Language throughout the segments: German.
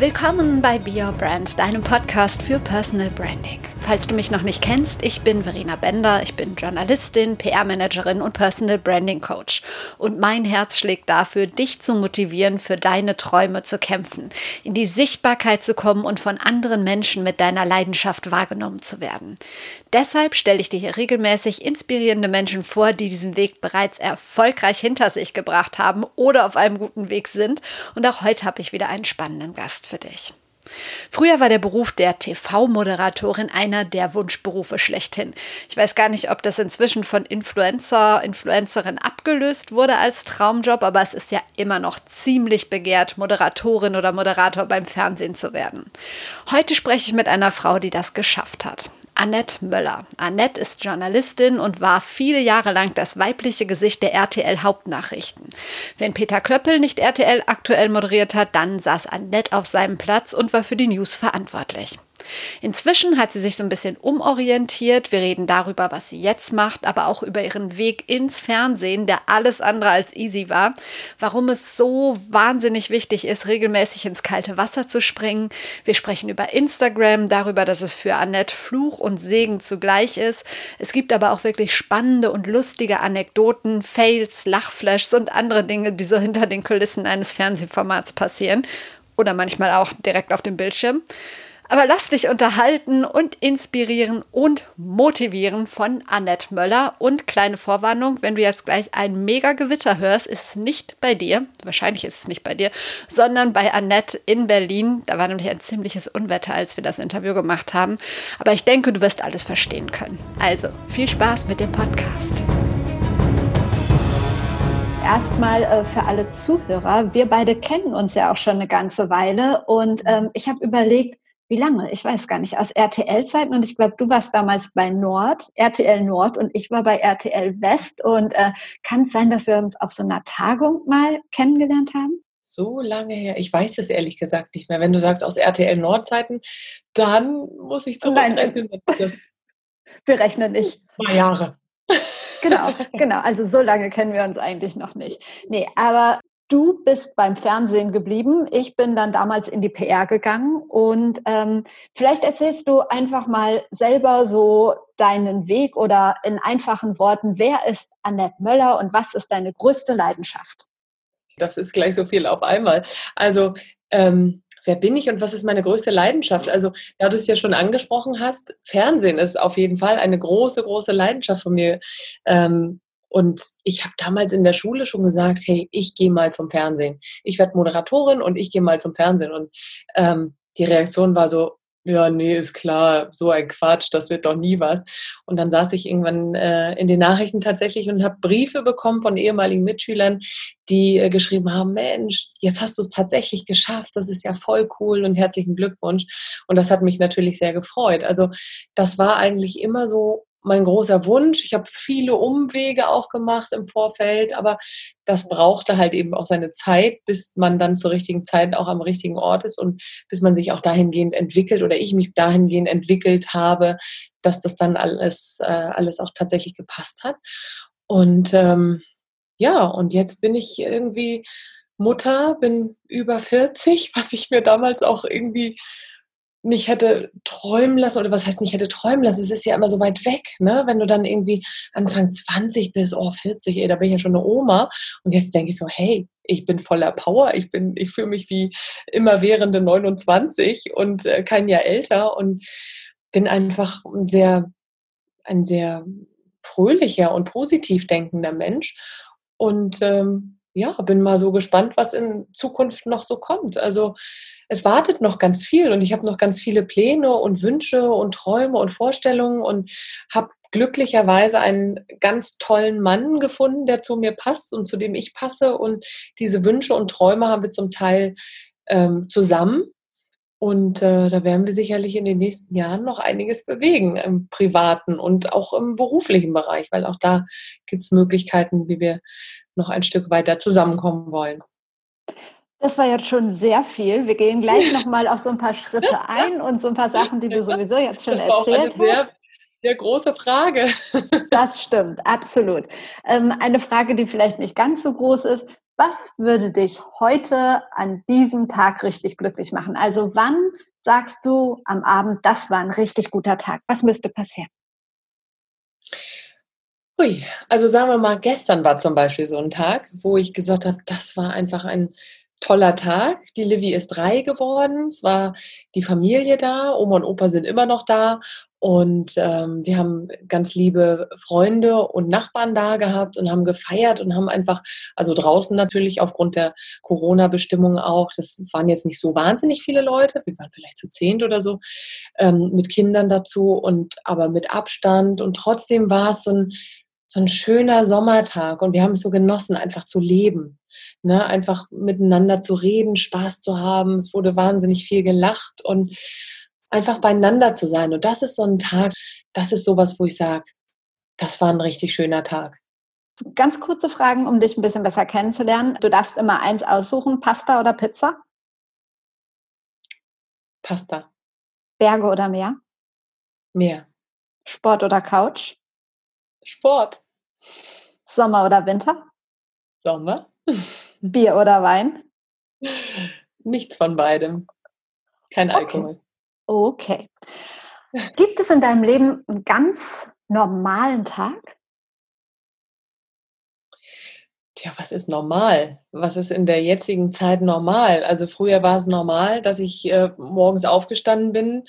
Willkommen bei Be Your Brand, deinem Podcast für Personal Branding. Falls du mich noch nicht kennst, ich bin Verena Bender, ich bin Journalistin, PR-Managerin und Personal Branding Coach. Und mein Herz schlägt dafür, dich zu motivieren, für deine Träume zu kämpfen, in die Sichtbarkeit zu kommen und von anderen Menschen mit deiner Leidenschaft wahrgenommen zu werden. Deshalb stelle ich dir hier regelmäßig inspirierende Menschen vor, die diesen Weg bereits erfolgreich hinter sich gebracht haben oder auf einem guten Weg sind. Und auch heute habe ich wieder einen spannenden Gast für dich. Früher war der Beruf der TV-Moderatorin einer der Wunschberufe schlechthin. Ich weiß gar nicht, ob das inzwischen von Influencer, Influencerin abgelöst wurde als Traumjob, aber es ist ja immer noch ziemlich begehrt, Moderatorin oder Moderator beim Fernsehen zu werden. Heute spreche ich mit einer Frau, die das geschafft hat. Annette Möller. Annette ist Journalistin und war viele Jahre lang das weibliche Gesicht der RTL Hauptnachrichten. Wenn Peter Klöppel nicht RTL aktuell moderiert hat, dann saß Annette auf seinem Platz und war für die News verantwortlich. Inzwischen hat sie sich so ein bisschen umorientiert. Wir reden darüber, was sie jetzt macht, aber auch über ihren Weg ins Fernsehen, der alles andere als easy war. Warum es so wahnsinnig wichtig ist, regelmäßig ins kalte Wasser zu springen. Wir sprechen über Instagram, darüber, dass es für Annette Fluch und Segen zugleich ist. Es gibt aber auch wirklich spannende und lustige Anekdoten, Fails, Lachflashs und andere Dinge, die so hinter den Kulissen eines Fernsehformats passieren. Oder manchmal auch direkt auf dem Bildschirm. Aber lass dich unterhalten und inspirieren und motivieren von Annette Möller. Und kleine Vorwarnung, wenn du jetzt gleich ein Mega-Gewitter hörst, ist es nicht bei dir, wahrscheinlich ist es nicht bei dir, sondern bei Annette in Berlin. Da war nämlich ein ziemliches Unwetter, als wir das Interview gemacht haben. Aber ich denke, du wirst alles verstehen können. Also, viel Spaß mit dem Podcast erstmal äh, für alle Zuhörer. Wir beide kennen uns ja auch schon eine ganze Weile und ähm, ich habe überlegt, wie lange? Ich weiß gar nicht, aus RTL-Zeiten und ich glaube, du warst damals bei Nord, RTL Nord und ich war bei RTL West und äh, kann es sein, dass wir uns auf so einer Tagung mal kennengelernt haben? So lange her, ich weiß es ehrlich gesagt nicht mehr. Wenn du sagst aus RTL Nord-Zeiten, dann muss ich zurückrechnen. Nein, wir rechnen nicht. Zwei Jahre. Genau, genau. Also so lange kennen wir uns eigentlich noch nicht. Nee, aber Du bist beim Fernsehen geblieben. Ich bin dann damals in die PR gegangen und ähm, vielleicht erzählst du einfach mal selber so deinen Weg oder in einfachen Worten, wer ist Annette Möller und was ist deine größte Leidenschaft? Das ist gleich so viel auf einmal. Also ähm, wer bin ich und was ist meine größte Leidenschaft? Also, da du es ja schon angesprochen hast, Fernsehen ist auf jeden Fall eine große, große Leidenschaft von mir. Ähm, und ich habe damals in der Schule schon gesagt, hey, ich gehe mal zum Fernsehen. Ich werde Moderatorin und ich gehe mal zum Fernsehen. Und ähm, die Reaktion war so, ja, nee, ist klar, so ein Quatsch, das wird doch nie was. Und dann saß ich irgendwann äh, in den Nachrichten tatsächlich und habe Briefe bekommen von ehemaligen Mitschülern, die äh, geschrieben haben, Mensch, jetzt hast du es tatsächlich geschafft, das ist ja voll cool und herzlichen Glückwunsch. Und das hat mich natürlich sehr gefreut. Also das war eigentlich immer so mein großer Wunsch. Ich habe viele Umwege auch gemacht im Vorfeld, aber das brauchte halt eben auch seine Zeit, bis man dann zur richtigen Zeit auch am richtigen Ort ist und bis man sich auch dahingehend entwickelt oder ich mich dahingehend entwickelt habe, dass das dann alles, äh, alles auch tatsächlich gepasst hat. Und ähm, ja, und jetzt bin ich irgendwie Mutter, bin über 40, was ich mir damals auch irgendwie nicht hätte träumen lassen, oder was heißt nicht hätte träumen lassen, es ist ja immer so weit weg, ne? Wenn du dann irgendwie Anfang 20 bist, oh 40, ey, da bin ich ja schon eine Oma. Und jetzt denke ich so, hey, ich bin voller Power, ich ich fühle mich wie immerwährende 29 und äh, kein Jahr älter und bin einfach ein sehr, ein sehr fröhlicher und positiv denkender Mensch. Und ähm, ja, bin mal so gespannt, was in Zukunft noch so kommt. Also es wartet noch ganz viel und ich habe noch ganz viele Pläne und Wünsche und Träume und Vorstellungen und habe glücklicherweise einen ganz tollen Mann gefunden, der zu mir passt und zu dem ich passe. Und diese Wünsche und Träume haben wir zum Teil ähm, zusammen. Und äh, da werden wir sicherlich in den nächsten Jahren noch einiges bewegen im privaten und auch im beruflichen Bereich, weil auch da gibt es Möglichkeiten, wie wir noch ein Stück weiter zusammenkommen wollen. Das war jetzt schon sehr viel. Wir gehen gleich nochmal auf so ein paar Schritte ein und so ein paar Sachen, die du sowieso jetzt schon das war erzählt auch eine hast. Sehr, sehr große Frage. Das stimmt, absolut. Ähm, eine Frage, die vielleicht nicht ganz so groß ist. Was würde dich heute an diesem Tag richtig glücklich machen? Also wann sagst du am Abend, das war ein richtig guter Tag? Was müsste passieren? Ui, also sagen wir mal, gestern war zum Beispiel so ein Tag, wo ich gesagt habe, das war einfach ein toller Tag. Die Livy ist drei geworden. Es war die Familie da. Oma und Opa sind immer noch da. Und ähm, wir haben ganz liebe Freunde und Nachbarn da gehabt und haben gefeiert und haben einfach, also draußen natürlich aufgrund der Corona-Bestimmungen auch, das waren jetzt nicht so wahnsinnig viele Leute, wir waren vielleicht zu zehnt oder so, ähm, mit Kindern dazu und aber mit Abstand. Und trotzdem war es so ein, so ein schöner Sommertag und wir haben es so genossen, einfach zu leben. Ne? Einfach miteinander zu reden, Spaß zu haben. Es wurde wahnsinnig viel gelacht und einfach beieinander zu sein. Und das ist so ein Tag, das ist sowas, wo ich sage, das war ein richtig schöner Tag. Ganz kurze Fragen, um dich ein bisschen besser kennenzulernen. Du darfst immer eins aussuchen, Pasta oder Pizza? Pasta. Berge oder Meer? Meer. Sport oder Couch? Sport. Sommer oder Winter? Sommer. Bier oder Wein? Nichts von beidem. Kein Okay. Alkohol. Okay. Gibt es in deinem Leben einen ganz normalen Tag? Tja, was ist normal? Was ist in der jetzigen Zeit normal? Also früher war es normal, dass ich äh, morgens aufgestanden bin,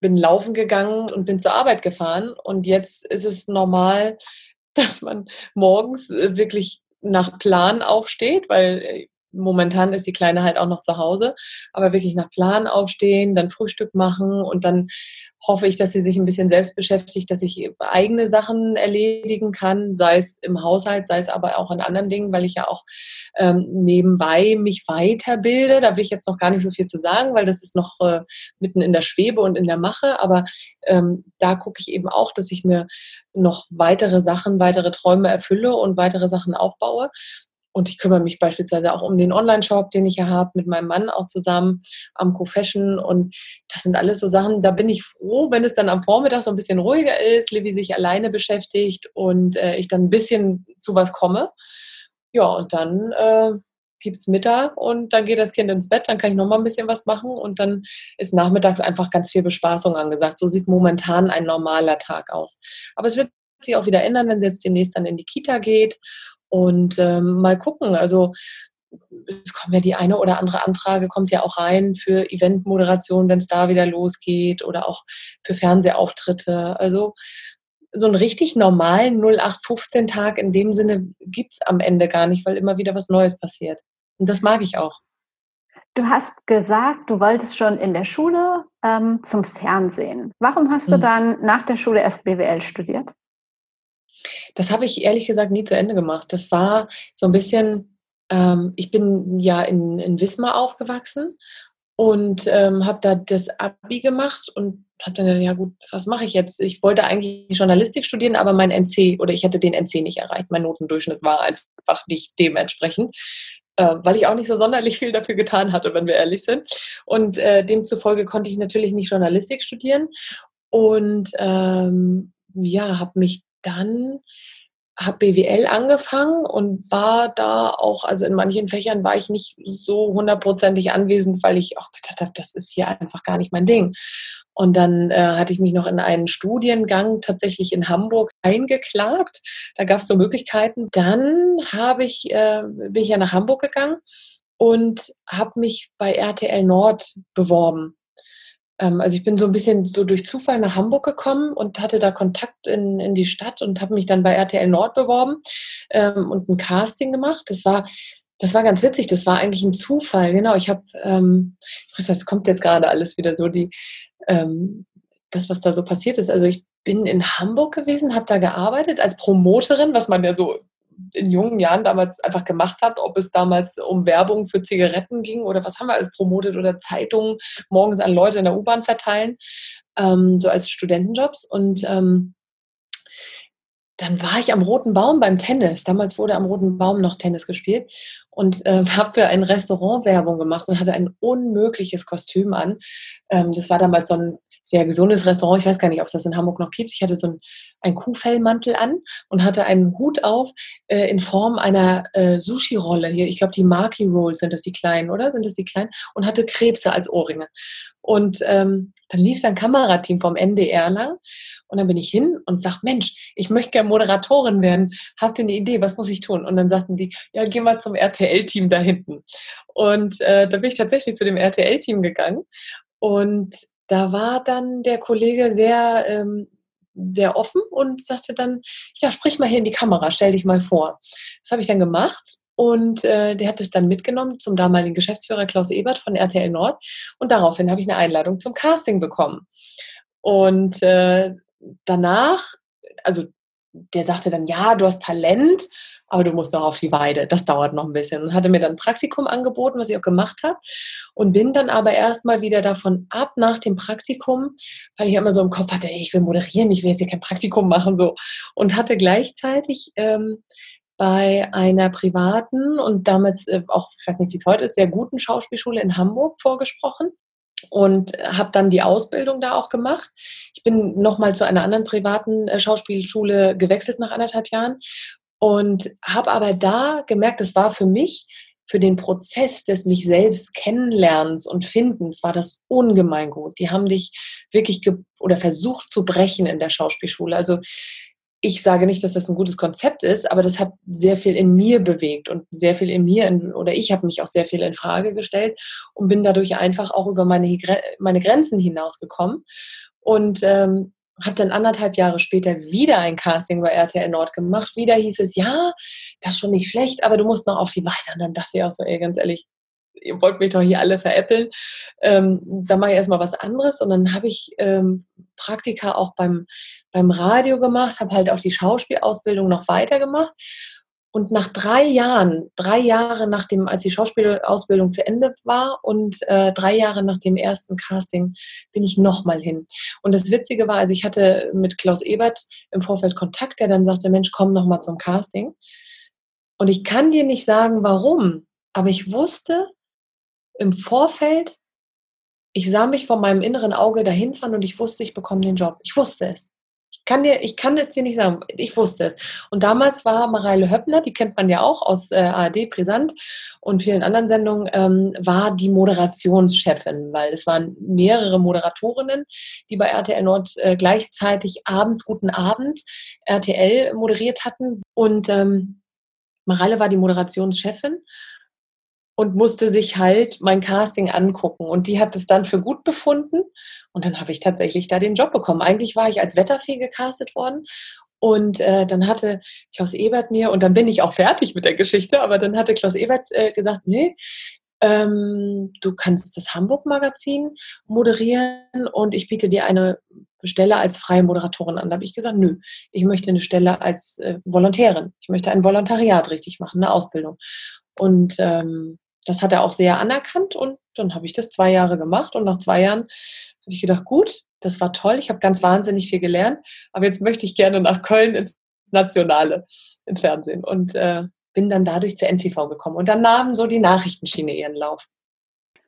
bin laufen gegangen und bin zur Arbeit gefahren. Und jetzt ist es normal, dass man morgens äh, wirklich nach Plan aufsteht, weil äh, momentan ist die Kleine halt auch noch zu Hause, aber wirklich nach Plan aufstehen, dann Frühstück machen und dann hoffe ich, dass sie sich ein bisschen selbst beschäftigt, dass ich eigene Sachen erledigen kann, sei es im Haushalt, sei es aber auch in anderen Dingen, weil ich ja auch ähm, nebenbei mich weiterbilde. Da will ich jetzt noch gar nicht so viel zu sagen, weil das ist noch äh, mitten in der Schwebe und in der Mache, aber ähm, da gucke ich eben auch, dass ich mir noch weitere Sachen, weitere Träume erfülle und weitere Sachen aufbaue. Und ich kümmere mich beispielsweise auch um den Online-Shop, den ich ja habe, mit meinem Mann auch zusammen am Co-Fashion. Und das sind alles so Sachen, da bin ich froh, wenn es dann am Vormittag so ein bisschen ruhiger ist, Livy sich alleine beschäftigt und äh, ich dann ein bisschen zu was komme. Ja, und dann äh, gibt es Mittag und dann geht das Kind ins Bett, dann kann ich nochmal ein bisschen was machen und dann ist nachmittags einfach ganz viel Bespaßung angesagt. So sieht momentan ein normaler Tag aus. Aber es wird sich auch wieder ändern, wenn sie jetzt demnächst dann in die Kita geht und ähm, mal gucken. Also es kommt ja die eine oder andere Anfrage, kommt ja auch rein für Eventmoderation, wenn es da wieder losgeht oder auch für Fernsehauftritte. Also so einen richtig normalen 0815-Tag in dem Sinne gibt es am Ende gar nicht, weil immer wieder was Neues passiert. Und das mag ich auch. Du hast gesagt, du wolltest schon in der Schule ähm, zum Fernsehen. Warum hast du Hm. dann nach der Schule erst BWL studiert? Das habe ich ehrlich gesagt nie zu Ende gemacht. Das war so ein bisschen, ähm, ich bin ja in, in Wismar aufgewachsen und ähm, habe da das Abi gemacht und habe dann gedacht, ja gut, was mache ich jetzt? Ich wollte eigentlich Journalistik studieren, aber mein NC oder ich hätte den NC nicht erreicht. Mein Notendurchschnitt war einfach nicht dementsprechend, äh, weil ich auch nicht so sonderlich viel dafür getan hatte, wenn wir ehrlich sind. Und äh, demzufolge konnte ich natürlich nicht Journalistik studieren und ähm, ja, habe mich dann habe BWL angefangen und war da auch, also in manchen Fächern war ich nicht so hundertprozentig anwesend, weil ich auch gedacht habe, das ist hier einfach gar nicht mein Ding. Und dann äh, hatte ich mich noch in einen Studiengang tatsächlich in Hamburg eingeklagt. Da gab es so Möglichkeiten. Dann habe ich, äh, bin ich ja nach Hamburg gegangen und habe mich bei RTL Nord beworben. Ähm, also ich bin so ein bisschen so durch Zufall nach Hamburg gekommen und hatte da Kontakt in, in die Stadt und habe mich dann bei RTL Nord beworben ähm, und ein Casting gemacht. Das war das war ganz witzig. Das war eigentlich ein Zufall. Genau, ich habe, ähm, das kommt jetzt gerade alles wieder so die, ähm, das was da so passiert ist. Also ich bin in Hamburg gewesen, habe da gearbeitet als Promoterin, was man ja so in jungen Jahren damals einfach gemacht hat, ob es damals um Werbung für Zigaretten ging oder was haben wir alles promotet oder Zeitungen morgens an Leute in der U-Bahn verteilen, ähm, so als Studentenjobs. Und ähm, dann war ich am Roten Baum beim Tennis. Damals wurde am Roten Baum noch Tennis gespielt und äh, habe für ein Restaurant Werbung gemacht und hatte ein unmögliches Kostüm an. Ähm, das war damals so ein sehr gesundes Restaurant. Ich weiß gar nicht, ob es das in Hamburg noch gibt. Ich hatte so einen, einen Kuhfellmantel an und hatte einen Hut auf äh, in Form einer äh, Sushi-Rolle. Hier, ich glaube, die Maki Rolls sind das die kleinen, oder? Sind das die kleinen? Und hatte Krebse als Ohrringe. Und ähm, dann lief sein Kamerateam vom NDR lang und dann bin ich hin und sag, Mensch, ich möchte gerne Moderatorin werden. Habt ihr eine Idee? Was muss ich tun? Und dann sagten die, ja, geh mal zum RTL-Team da hinten. Und äh, da bin ich tatsächlich zu dem RTL-Team gegangen. Und da war dann der Kollege sehr, ähm, sehr offen und sagte dann, ja, sprich mal hier in die Kamera, stell dich mal vor. Das habe ich dann gemacht und äh, der hat es dann mitgenommen zum damaligen Geschäftsführer Klaus Ebert von RTL Nord und daraufhin habe ich eine Einladung zum Casting bekommen. Und äh, danach, also der sagte dann, ja, du hast Talent, aber du musst noch auf die Weide. Das dauert noch ein bisschen. Und hatte mir dann ein Praktikum angeboten, was ich auch gemacht habe. Und bin dann aber erstmal wieder davon ab nach dem Praktikum, weil ich immer so im Kopf hatte, ich will moderieren, ich will jetzt hier kein Praktikum machen. so Und hatte gleichzeitig ähm, bei einer privaten und damals äh, auch, ich weiß nicht, wie es heute ist, sehr guten Schauspielschule in Hamburg vorgesprochen und habe dann die Ausbildung da auch gemacht. Ich bin nochmal zu einer anderen privaten äh, Schauspielschule gewechselt nach anderthalb Jahren und habe aber da gemerkt, es war für mich, für den Prozess des mich selbst kennenlernens und Findens, war das ungemein gut. Die haben dich wirklich oder versucht zu brechen in der Schauspielschule. Also ich sage nicht, dass das ein gutes Konzept ist, aber das hat sehr viel in mir bewegt und sehr viel in mir, in, oder ich habe mich auch sehr viel in Frage gestellt und bin dadurch einfach auch über meine, meine Grenzen hinausgekommen. Und ähm, habe dann anderthalb Jahre später wieder ein Casting bei RTL Nord gemacht. Wieder hieß es, ja, das ist schon nicht schlecht, aber du musst noch auf die weiter. Und dann dachte ich auch so, ey, ganz ehrlich, ihr wollt mich doch hier alle veräppeln. Ähm, dann mache ich erstmal was anderes. Und dann habe ich ähm, Praktika auch beim, beim Radio gemacht, habe halt auch die Schauspielausbildung noch weitergemacht und nach drei Jahren, drei Jahre nachdem, als die Schauspielausbildung zu Ende war und äh, drei Jahre nach dem ersten Casting, bin ich nochmal hin. Und das Witzige war, also ich hatte mit Klaus Ebert im Vorfeld Kontakt, der dann sagte, Mensch, komm nochmal zum Casting. Und ich kann dir nicht sagen, warum, aber ich wusste im Vorfeld, ich sah mich von meinem inneren Auge dahin fahren und ich wusste, ich bekomme den Job. Ich wusste es. Ich kann, dir, ich kann es dir nicht sagen. Ich wusste es. Und damals war Mareile Höppner, die kennt man ja auch aus äh, ARD Brisant und vielen anderen Sendungen, ähm, war die Moderationschefin, weil es waren mehrere Moderatorinnen, die bei RTL Nord äh, gleichzeitig abends Guten Abend RTL moderiert hatten. Und ähm, Mareile war die Moderationschefin und musste sich halt mein Casting angucken. Und die hat es dann für gut befunden. Und dann habe ich tatsächlich da den Job bekommen. Eigentlich war ich als Wetterfee gecastet worden. Und äh, dann hatte Klaus Ebert mir, und dann bin ich auch fertig mit der Geschichte, aber dann hatte Klaus Ebert äh, gesagt, nee, ähm, du kannst das Hamburg-Magazin moderieren und ich biete dir eine Stelle als freie Moderatorin an. Da habe ich gesagt, nö, ich möchte eine Stelle als äh, Volontärin. Ich möchte ein Volontariat richtig machen, eine Ausbildung. Und ähm, das hat er auch sehr anerkannt und dann habe ich das zwei Jahre gemacht und nach zwei Jahren habe ich gedacht, gut, das war toll, ich habe ganz wahnsinnig viel gelernt, aber jetzt möchte ich gerne nach Köln ins Nationale, ins Fernsehen und äh, bin dann dadurch zur NTV gekommen und dann nahmen so die Nachrichtenschiene ihren Lauf.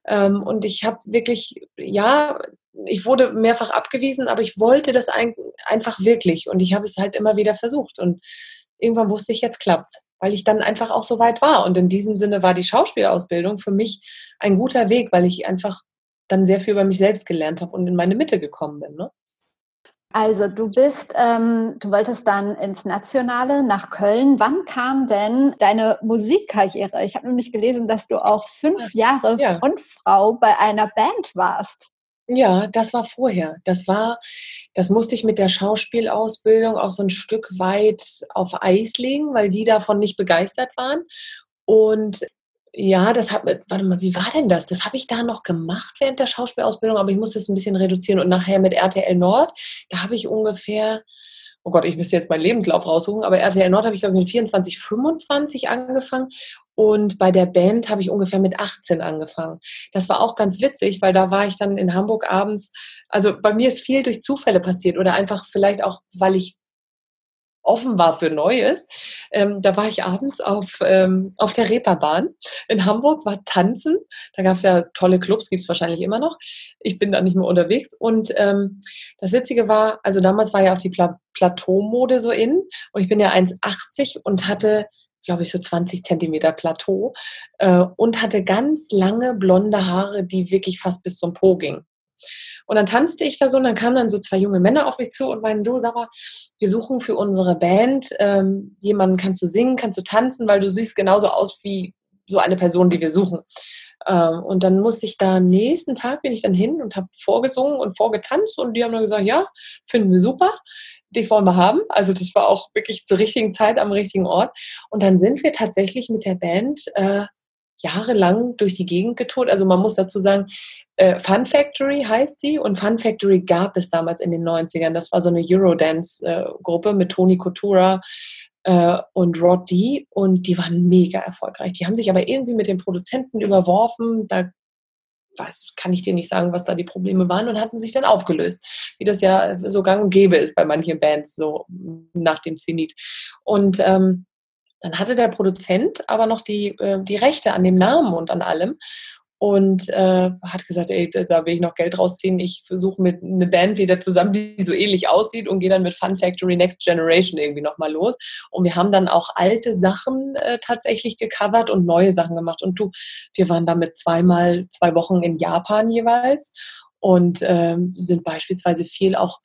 Ähm, und ich habe wirklich, ja, ich wurde mehrfach abgewiesen, aber ich wollte das ein, einfach wirklich und ich habe es halt immer wieder versucht und irgendwann wusste ich, jetzt klappt's weil ich dann einfach auch so weit war. Und in diesem Sinne war die Schauspielausbildung für mich ein guter Weg, weil ich einfach dann sehr viel über mich selbst gelernt habe und in meine Mitte gekommen bin. Ne? Also du bist, ähm, du wolltest dann ins Nationale nach Köln. Wann kam denn deine Musikkarriere? Ich habe nämlich gelesen, dass du auch fünf Jahre ja. Frontfrau bei einer Band warst. Ja, das war vorher. Das war, das musste ich mit der Schauspielausbildung auch so ein Stück weit auf Eis legen, weil die davon nicht begeistert waren. Und ja, das hat, warte mal, wie war denn das? Das habe ich da noch gemacht während der Schauspielausbildung, aber ich musste es ein bisschen reduzieren. Und nachher mit RTL Nord, da habe ich ungefähr, oh Gott, ich müsste jetzt meinen Lebenslauf raussuchen, aber RTL Nord habe ich, glaube ich, mit 24, 25 angefangen und bei der Band habe ich ungefähr mit 18 angefangen. Das war auch ganz witzig, weil da war ich dann in Hamburg abends. Also bei mir ist viel durch Zufälle passiert oder einfach vielleicht auch, weil ich offen war für Neues. Ähm, da war ich abends auf, ähm, auf der Reeperbahn in Hamburg, war tanzen. Da gab es ja tolle Clubs, gibt es wahrscheinlich immer noch. Ich bin da nicht mehr unterwegs. Und ähm, das Witzige war, also damals war ja auch die Pla Plateaumode so in. Und ich bin ja 1,80 und hatte glaube ich, so 20 Zentimeter Plateau äh, und hatte ganz lange blonde Haare, die wirklich fast bis zum Po gingen. Und dann tanzte ich da so und dann kamen dann so zwei junge Männer auf mich zu und meinen, du, sag mal, wir suchen für unsere Band ähm, jemanden, kannst du singen, kannst du tanzen, weil du siehst genauso aus wie so eine Person, die wir suchen. Ähm, und dann musste ich da nächsten Tag bin ich dann hin und habe vorgesungen und vorgetanzt und die haben dann gesagt, ja, finden wir super dich wollen wir haben. Also das war auch wirklich zur richtigen Zeit am richtigen Ort. Und dann sind wir tatsächlich mit der Band äh, jahrelang durch die Gegend getourt. Also man muss dazu sagen, äh, Fun Factory heißt sie und Fun Factory gab es damals in den 90ern. Das war so eine Eurodance-Gruppe äh, mit Toni Coutura äh, und Rod D und die waren mega erfolgreich. Die haben sich aber irgendwie mit den Produzenten überworfen. Da was kann ich dir nicht sagen, was da die Probleme waren und hatten sich dann aufgelöst, wie das ja so gang und gäbe ist bei manchen Bands so nach dem Zenit. Und ähm, dann hatte der Produzent aber noch die, äh, die Rechte an dem Namen und an allem und äh, hat gesagt, ey, da will ich noch Geld rausziehen. Ich versuche mit einer Band wieder zusammen, die so ähnlich aussieht und gehe dann mit Fun Factory Next Generation irgendwie nochmal los. Und wir haben dann auch alte Sachen äh, tatsächlich gecovert und neue Sachen gemacht. Und du, wir waren damit zweimal, zwei Wochen in Japan jeweils und äh, sind beispielsweise viel auch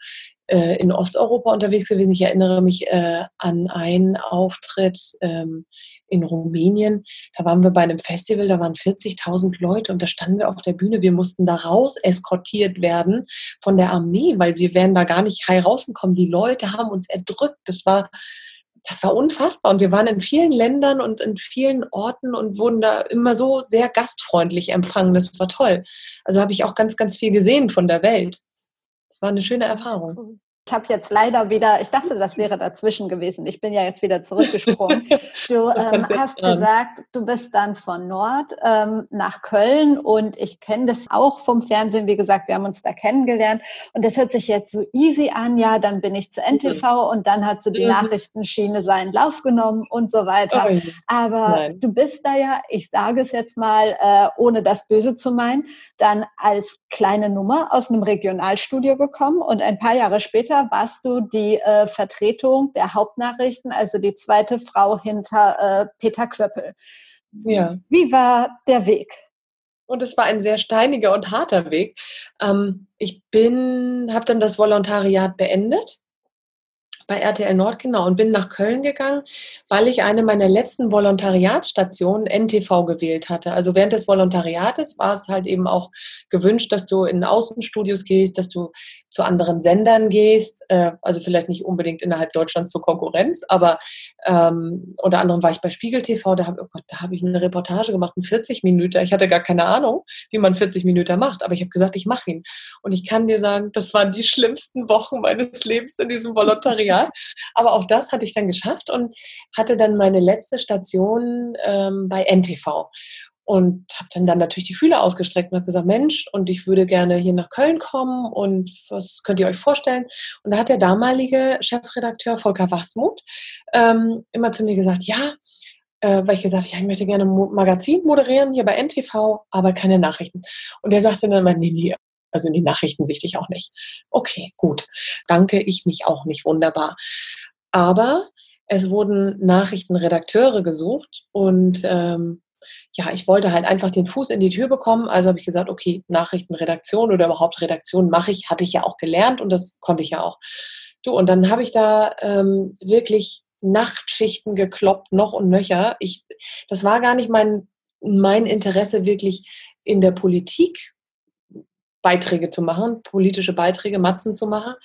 äh, in Osteuropa unterwegs gewesen. Ich erinnere mich äh, an einen Auftritt ähm, in Rumänien. Da waren wir bei einem Festival, da waren 40.000 Leute und da standen wir auf der Bühne. Wir mussten da raus eskortiert werden von der Armee, weil wir wären da gar nicht heil rausgekommen. Die Leute haben uns erdrückt. Das war, das war unfassbar. Und wir waren in vielen Ländern und in vielen Orten und wurden da immer so sehr gastfreundlich empfangen. Das war toll. Also habe ich auch ganz, ganz viel gesehen von der Welt. Das war eine schöne Erfahrung. Ich habe jetzt leider wieder, ich dachte, das wäre dazwischen gewesen. Ich bin ja jetzt wieder zurückgesprungen. Du ähm, hast gesagt, du bist dann von Nord ähm, nach Köln und ich kenne das auch vom Fernsehen. Wie gesagt, wir haben uns da kennengelernt und das hört sich jetzt so easy an. Ja, dann bin ich zu NTV mhm. und dann hat so die mhm. Nachrichtenschiene seinen Lauf genommen und so weiter. Oh, Aber Nein. du bist da ja, ich sage es jetzt mal, äh, ohne das Böse zu meinen, dann als kleine Nummer aus einem Regionalstudio gekommen und ein paar Jahre später später warst du die äh, Vertretung der Hauptnachrichten, also die zweite Frau hinter äh, Peter Klöppel. Ja. Wie war der Weg? Und es war ein sehr steiniger und harter Weg. Ähm, ich bin, habe dann das Volontariat beendet bei RTL Nord, genau, und bin nach Köln gegangen, weil ich eine meiner letzten Volontariatsstationen NTV gewählt hatte. Also während des Volontariates war es halt eben auch gewünscht, dass du in Außenstudios gehst, dass du zu anderen Sendern gehst, äh, also vielleicht nicht unbedingt innerhalb Deutschlands zur Konkurrenz, aber ähm, unter anderem war ich bei Spiegel TV, da habe oh hab ich eine Reportage gemacht, in 40 Minuten. Ich hatte gar keine Ahnung, wie man 40 Minuten macht, aber ich habe gesagt, ich mache ihn. Und ich kann dir sagen, das waren die schlimmsten Wochen meines Lebens in diesem Volontariat. Aber auch das hatte ich dann geschafft und hatte dann meine letzte Station ähm, bei NTV und habe dann, dann natürlich die Fühler ausgestreckt und habe gesagt, Mensch, und ich würde gerne hier nach Köln kommen und was könnt ihr euch vorstellen? Und da hat der damalige Chefredakteur Volker Wasmuth ähm, immer zu mir gesagt, ja, äh, weil ich gesagt habe, ja, ich möchte gerne ein Magazin moderieren hier bei NTV, aber keine Nachrichten. Und er sagte dann immer, nee, nee, also in die Nachrichten sichte ich auch nicht. Okay, gut. Danke, ich mich auch nicht. Wunderbar. Aber es wurden Nachrichtenredakteure gesucht und ähm, ja, ich wollte halt einfach den Fuß in die Tür bekommen. Also habe ich gesagt, okay, Nachrichtenredaktion oder überhaupt Redaktion mache ich, hatte ich ja auch gelernt und das konnte ich ja auch. Du, und dann habe ich da ähm, wirklich Nachtschichten gekloppt, noch und nöcher. Ich, das war gar nicht mein, mein Interesse, wirklich in der Politik Beiträge zu machen, politische Beiträge, Matzen zu machen.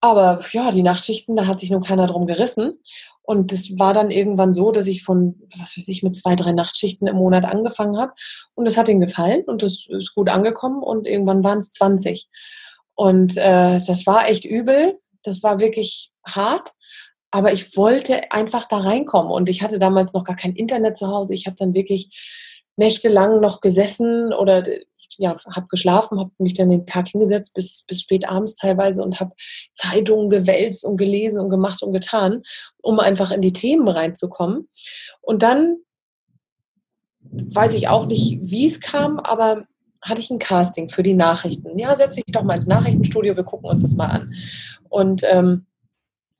Aber ja, die Nachtschichten, da hat sich nun keiner drum gerissen. Und das war dann irgendwann so, dass ich von, was weiß ich, mit zwei, drei Nachtschichten im Monat angefangen habe. Und das hat ihm gefallen und das ist gut angekommen. Und irgendwann waren es 20. Und äh, das war echt übel. Das war wirklich hart. Aber ich wollte einfach da reinkommen. Und ich hatte damals noch gar kein Internet zu Hause. Ich habe dann wirklich nächtelang noch gesessen oder ja, habe geschlafen, habe mich dann den Tag hingesetzt bis, bis spät abends teilweise und habe Zeitungen gewälzt und gelesen und gemacht und getan, um einfach in die Themen reinzukommen. Und dann weiß ich auch nicht, wie es kam, aber hatte ich ein Casting für die Nachrichten. Ja, setze dich doch mal ins Nachrichtenstudio, wir gucken uns das mal an. Und ähm,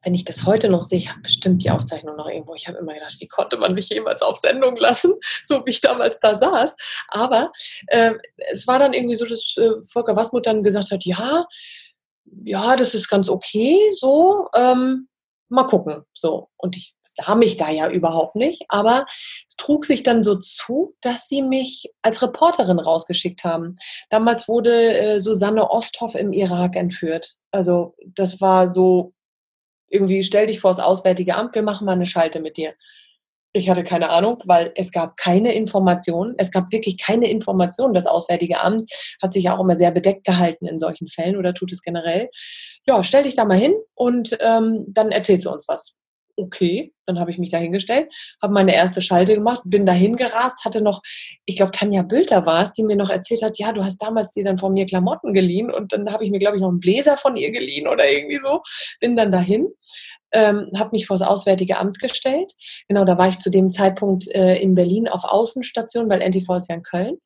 wenn ich das heute noch sehe, ich habe bestimmt die Aufzeichnung noch irgendwo. Ich habe immer gedacht, wie konnte man mich jemals auf Sendung lassen, so wie ich damals da saß. Aber äh, es war dann irgendwie so, dass äh, Volker Wasmut dann gesagt hat, ja, ja, das ist ganz okay, so. Ähm, mal gucken. So. Und ich sah mich da ja überhaupt nicht, aber es trug sich dann so zu, dass sie mich als Reporterin rausgeschickt haben. Damals wurde äh, Susanne Osthoff im Irak entführt. Also das war so irgendwie, stell dich vor das Auswärtige Amt, wir machen mal eine Schalte mit dir. Ich hatte keine Ahnung, weil es gab keine Informationen. Es gab wirklich keine Informationen. Das Auswärtige Amt hat sich ja auch immer sehr bedeckt gehalten in solchen Fällen oder tut es generell. Ja, stell dich da mal hin und ähm, dann erzählst du uns was. Okay, dann habe ich mich da hingestellt, habe meine erste Schalte gemacht, bin dahin gerast, hatte noch, ich glaube, Tanja Bülter war es, die mir noch erzählt hat, ja, du hast damals dir dann von mir Klamotten geliehen und dann habe ich mir, glaube ich, noch einen Bläser von ihr geliehen oder irgendwie so. Bin dann dahin, ähm, habe mich vor das Auswärtige Amt gestellt. Genau, da war ich zu dem Zeitpunkt äh, in Berlin auf Außenstation, weil NTV ist ja in Köln.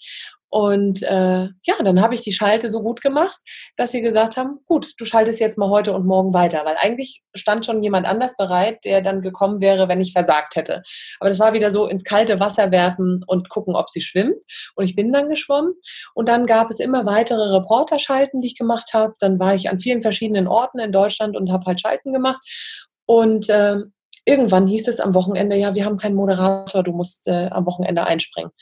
Und äh, ja, dann habe ich die Schalte so gut gemacht, dass sie gesagt haben, gut, du schaltest jetzt mal heute und morgen weiter, weil eigentlich stand schon jemand anders bereit, der dann gekommen wäre, wenn ich versagt hätte. Aber das war wieder so ins kalte Wasser werfen und gucken, ob sie schwimmt. Und ich bin dann geschwommen. Und dann gab es immer weitere Reporterschalten, die ich gemacht habe. Dann war ich an vielen verschiedenen Orten in Deutschland und habe halt Schalten gemacht. Und äh, irgendwann hieß es am Wochenende, ja, wir haben keinen Moderator, du musst äh, am Wochenende einspringen.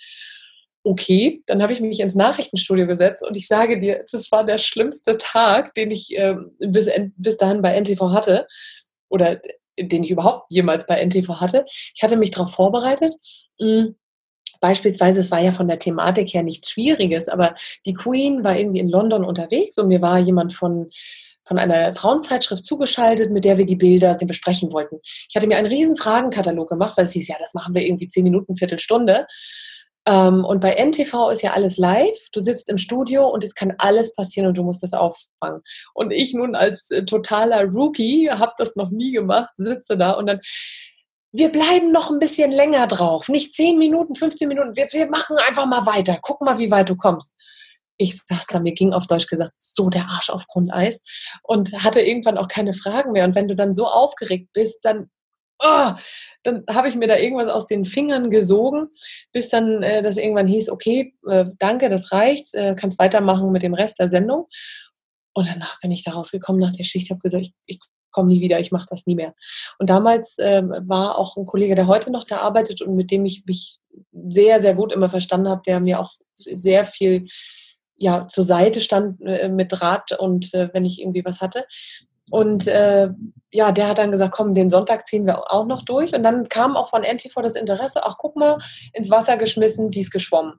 Okay, dann habe ich mich ins Nachrichtenstudio gesetzt und ich sage dir, das war der schlimmste Tag, den ich äh, bis, bis dahin bei NTV hatte oder den ich überhaupt jemals bei NTV hatte. Ich hatte mich darauf vorbereitet. Hm, beispielsweise, es war ja von der Thematik her nichts Schwieriges, aber die Queen war irgendwie in London unterwegs und mir war jemand von von einer Frauenzeitschrift zugeschaltet, mit der wir die Bilder besprechen wollten. Ich hatte mir einen riesen Fragenkatalog gemacht, weil es hieß, ja, das machen wir irgendwie zehn Minuten, Viertelstunde. Ähm, und bei NTV ist ja alles live. Du sitzt im Studio und es kann alles passieren und du musst das auffangen. Und ich nun als äh, totaler Rookie habe das noch nie gemacht, sitze da und dann wir bleiben noch ein bisschen länger drauf. Nicht 10 Minuten, 15 Minuten. Wir, wir machen einfach mal weiter. Guck mal, wie weit du kommst ich saß da, mir ging auf Deutsch gesagt so der Arsch auf Grundeis und hatte irgendwann auch keine Fragen mehr. Und wenn du dann so aufgeregt bist, dann, oh, dann habe ich mir da irgendwas aus den Fingern gesogen, bis dann äh, das irgendwann hieß, okay, äh, danke, das reicht, äh, kannst weitermachen mit dem Rest der Sendung. Und danach bin ich da rausgekommen nach der Schicht, ich habe gesagt, ich, ich komme nie wieder, ich mache das nie mehr. Und damals ähm, war auch ein Kollege, der heute noch da arbeitet und mit dem ich mich sehr, sehr gut immer verstanden habe, der mir auch sehr viel ja zur Seite stand äh, mit Rat und äh, wenn ich irgendwie was hatte. Und äh, ja, der hat dann gesagt, komm, den Sonntag ziehen wir auch noch durch. Und dann kam auch von NTV das Interesse, ach guck mal, ins Wasser geschmissen, dies geschwommen.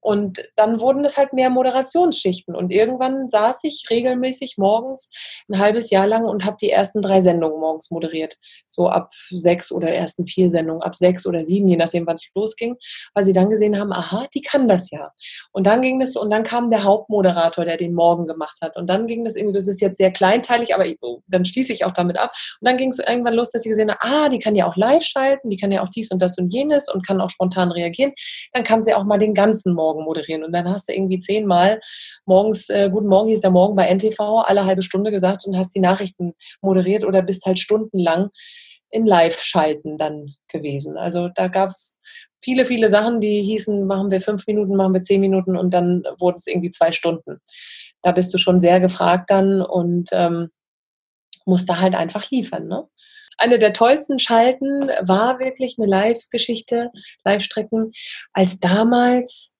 Und dann wurden es halt mehr Moderationsschichten. Und irgendwann saß ich regelmäßig morgens ein halbes Jahr lang und habe die ersten drei Sendungen morgens moderiert. So ab sechs oder ersten vier Sendungen, ab sechs oder sieben, je nachdem, wann es losging, weil sie dann gesehen haben, aha, die kann das ja. Und dann ging das, und dann kam der Hauptmoderator, der den Morgen gemacht hat. Und dann ging das irgendwie, das ist jetzt sehr kleinteilig, aber ich, dann schließe ich auch damit ab ab. Und dann ging es irgendwann los, dass sie gesehen haben, ah, die kann ja auch live schalten, die kann ja auch dies und das und jenes und kann auch spontan reagieren. Dann kann sie auch mal den ganzen Morgen moderieren. Und dann hast du irgendwie zehnmal morgens, äh, guten Morgen, hier ist der Morgen bei NTV, alle halbe Stunde gesagt und hast die Nachrichten moderiert oder bist halt stundenlang in Live-Schalten dann gewesen. Also da gab es viele, viele Sachen, die hießen, machen wir fünf Minuten, machen wir zehn Minuten und dann wurden es irgendwie zwei Stunden. Da bist du schon sehr gefragt dann und ähm, musste halt einfach liefern. Ne? Eine der tollsten Schalten war wirklich eine Live-Geschichte, Live-Strecken, als damals,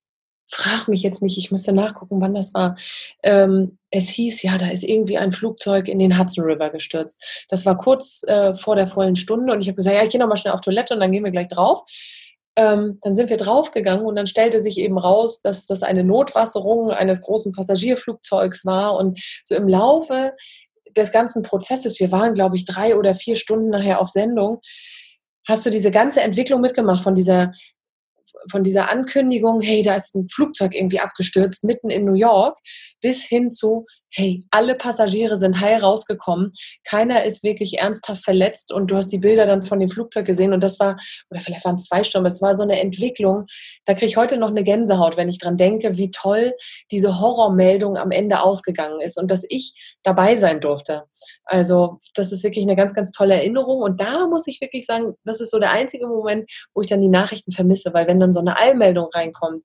frag mich jetzt nicht, ich müsste nachgucken, wann das war. Ähm, es hieß, ja, da ist irgendwie ein Flugzeug in den Hudson River gestürzt. Das war kurz äh, vor der vollen Stunde und ich habe gesagt, ja, ich gehe nochmal schnell auf Toilette und dann gehen wir gleich drauf. Ähm, dann sind wir draufgegangen und dann stellte sich eben raus, dass das eine Notwasserung eines großen Passagierflugzeugs war. Und so im Laufe des ganzen Prozesses, wir waren, glaube ich, drei oder vier Stunden nachher auf Sendung, hast du diese ganze Entwicklung mitgemacht von dieser von dieser Ankündigung, hey, da ist ein Flugzeug irgendwie abgestürzt mitten in New York, bis hin zu, hey, alle Passagiere sind heil rausgekommen, keiner ist wirklich ernsthaft verletzt und du hast die Bilder dann von dem Flugzeug gesehen und das war, oder vielleicht waren es zwei Stunden, es war so eine Entwicklung, da kriege ich heute noch eine Gänsehaut, wenn ich dran denke, wie toll diese Horrormeldung am Ende ausgegangen ist und dass ich dabei sein durfte. Also das ist wirklich eine ganz, ganz tolle Erinnerung und da muss ich wirklich sagen, das ist so der einzige Moment, wo ich dann die Nachrichten vermisse, weil wenn dann so eine Allmeldung reinkommt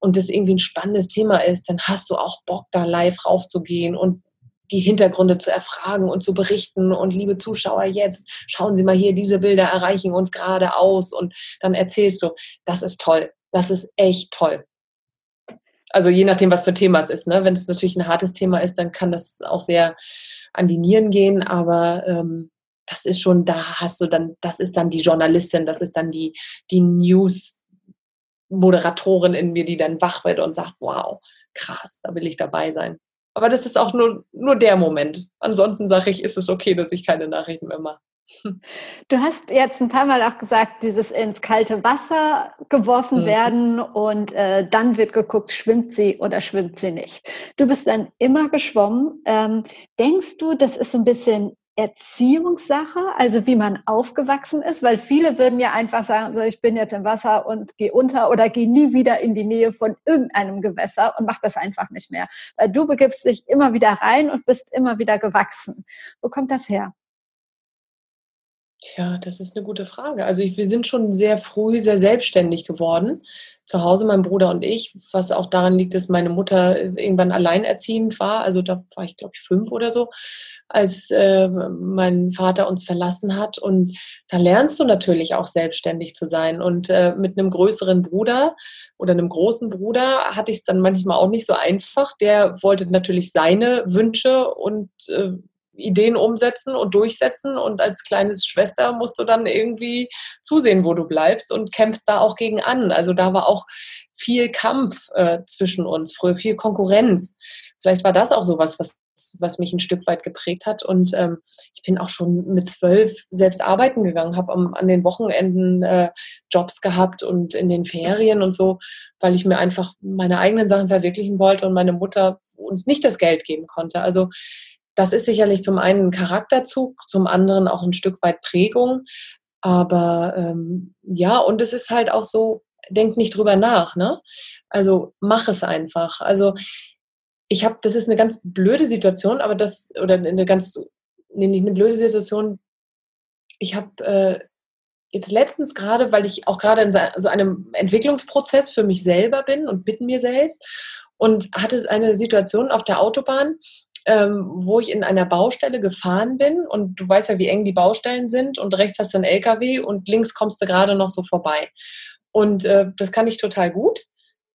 und das irgendwie ein spannendes Thema ist, dann hast du auch Bock, da live raufzugehen und die Hintergründe zu erfragen und zu berichten. Und liebe Zuschauer, jetzt schauen Sie mal hier, diese Bilder erreichen uns gerade aus. Und dann erzählst du, das ist toll. Das ist echt toll. Also je nachdem, was für Thema es ist. Ne? Wenn es natürlich ein hartes Thema ist, dann kann das auch sehr an die Nieren gehen. Aber ähm, das ist schon, da hast du dann, das ist dann die Journalistin, das ist dann die, die News, Moderatorin in mir, die dann wach wird und sagt, wow, krass, da will ich dabei sein. Aber das ist auch nur, nur der Moment. Ansonsten sage ich, ist es okay, dass ich keine Nachrichten mehr mache. Du hast jetzt ein paar Mal auch gesagt, dieses ins kalte Wasser geworfen mhm. werden und äh, dann wird geguckt, schwimmt sie oder schwimmt sie nicht. Du bist dann immer geschwommen. Ähm, denkst du, das ist ein bisschen Erziehungssache, also wie man aufgewachsen ist, weil viele würden ja einfach sagen, so ich bin jetzt im Wasser und gehe unter oder gehe nie wieder in die Nähe von irgendeinem Gewässer und mach das einfach nicht mehr, weil du begibst dich immer wieder rein und bist immer wieder gewachsen. Wo kommt das her? Tja, das ist eine gute Frage. Also ich, wir sind schon sehr früh sehr selbstständig geworden. Zu Hause, mein Bruder und ich, was auch daran liegt, dass meine Mutter irgendwann alleinerziehend war. Also da war ich, glaube ich, fünf oder so als äh, mein Vater uns verlassen hat. Und da lernst du natürlich auch selbstständig zu sein. Und äh, mit einem größeren Bruder oder einem großen Bruder hatte ich es dann manchmal auch nicht so einfach. Der wollte natürlich seine Wünsche und äh, Ideen umsetzen und durchsetzen. Und als kleines Schwester musst du dann irgendwie zusehen, wo du bleibst und kämpfst da auch gegen an. Also da war auch viel Kampf äh, zwischen uns, früher viel Konkurrenz. Vielleicht war das auch so was, was was mich ein Stück weit geprägt hat. Und ähm, ich bin auch schon mit zwölf selbst arbeiten gegangen, habe an den Wochenenden äh, Jobs gehabt und in den Ferien und so, weil ich mir einfach meine eigenen Sachen verwirklichen wollte und meine Mutter uns nicht das Geld geben konnte. Also das ist sicherlich zum einen ein Charakterzug, zum anderen auch ein Stück weit Prägung. Aber ähm, ja, und es ist halt auch so, denk nicht drüber nach, ne? Also mach es einfach. Also ich habe, das ist eine ganz blöde Situation, aber das, oder eine ganz, nee, nicht eine blöde Situation. Ich habe äh, jetzt letztens gerade, weil ich auch gerade in so einem Entwicklungsprozess für mich selber bin und mit mir selbst und hatte eine Situation auf der Autobahn, ähm, wo ich in einer Baustelle gefahren bin und du weißt ja, wie eng die Baustellen sind und rechts hast du einen LKW und links kommst du gerade noch so vorbei. Und äh, das kann ich total gut.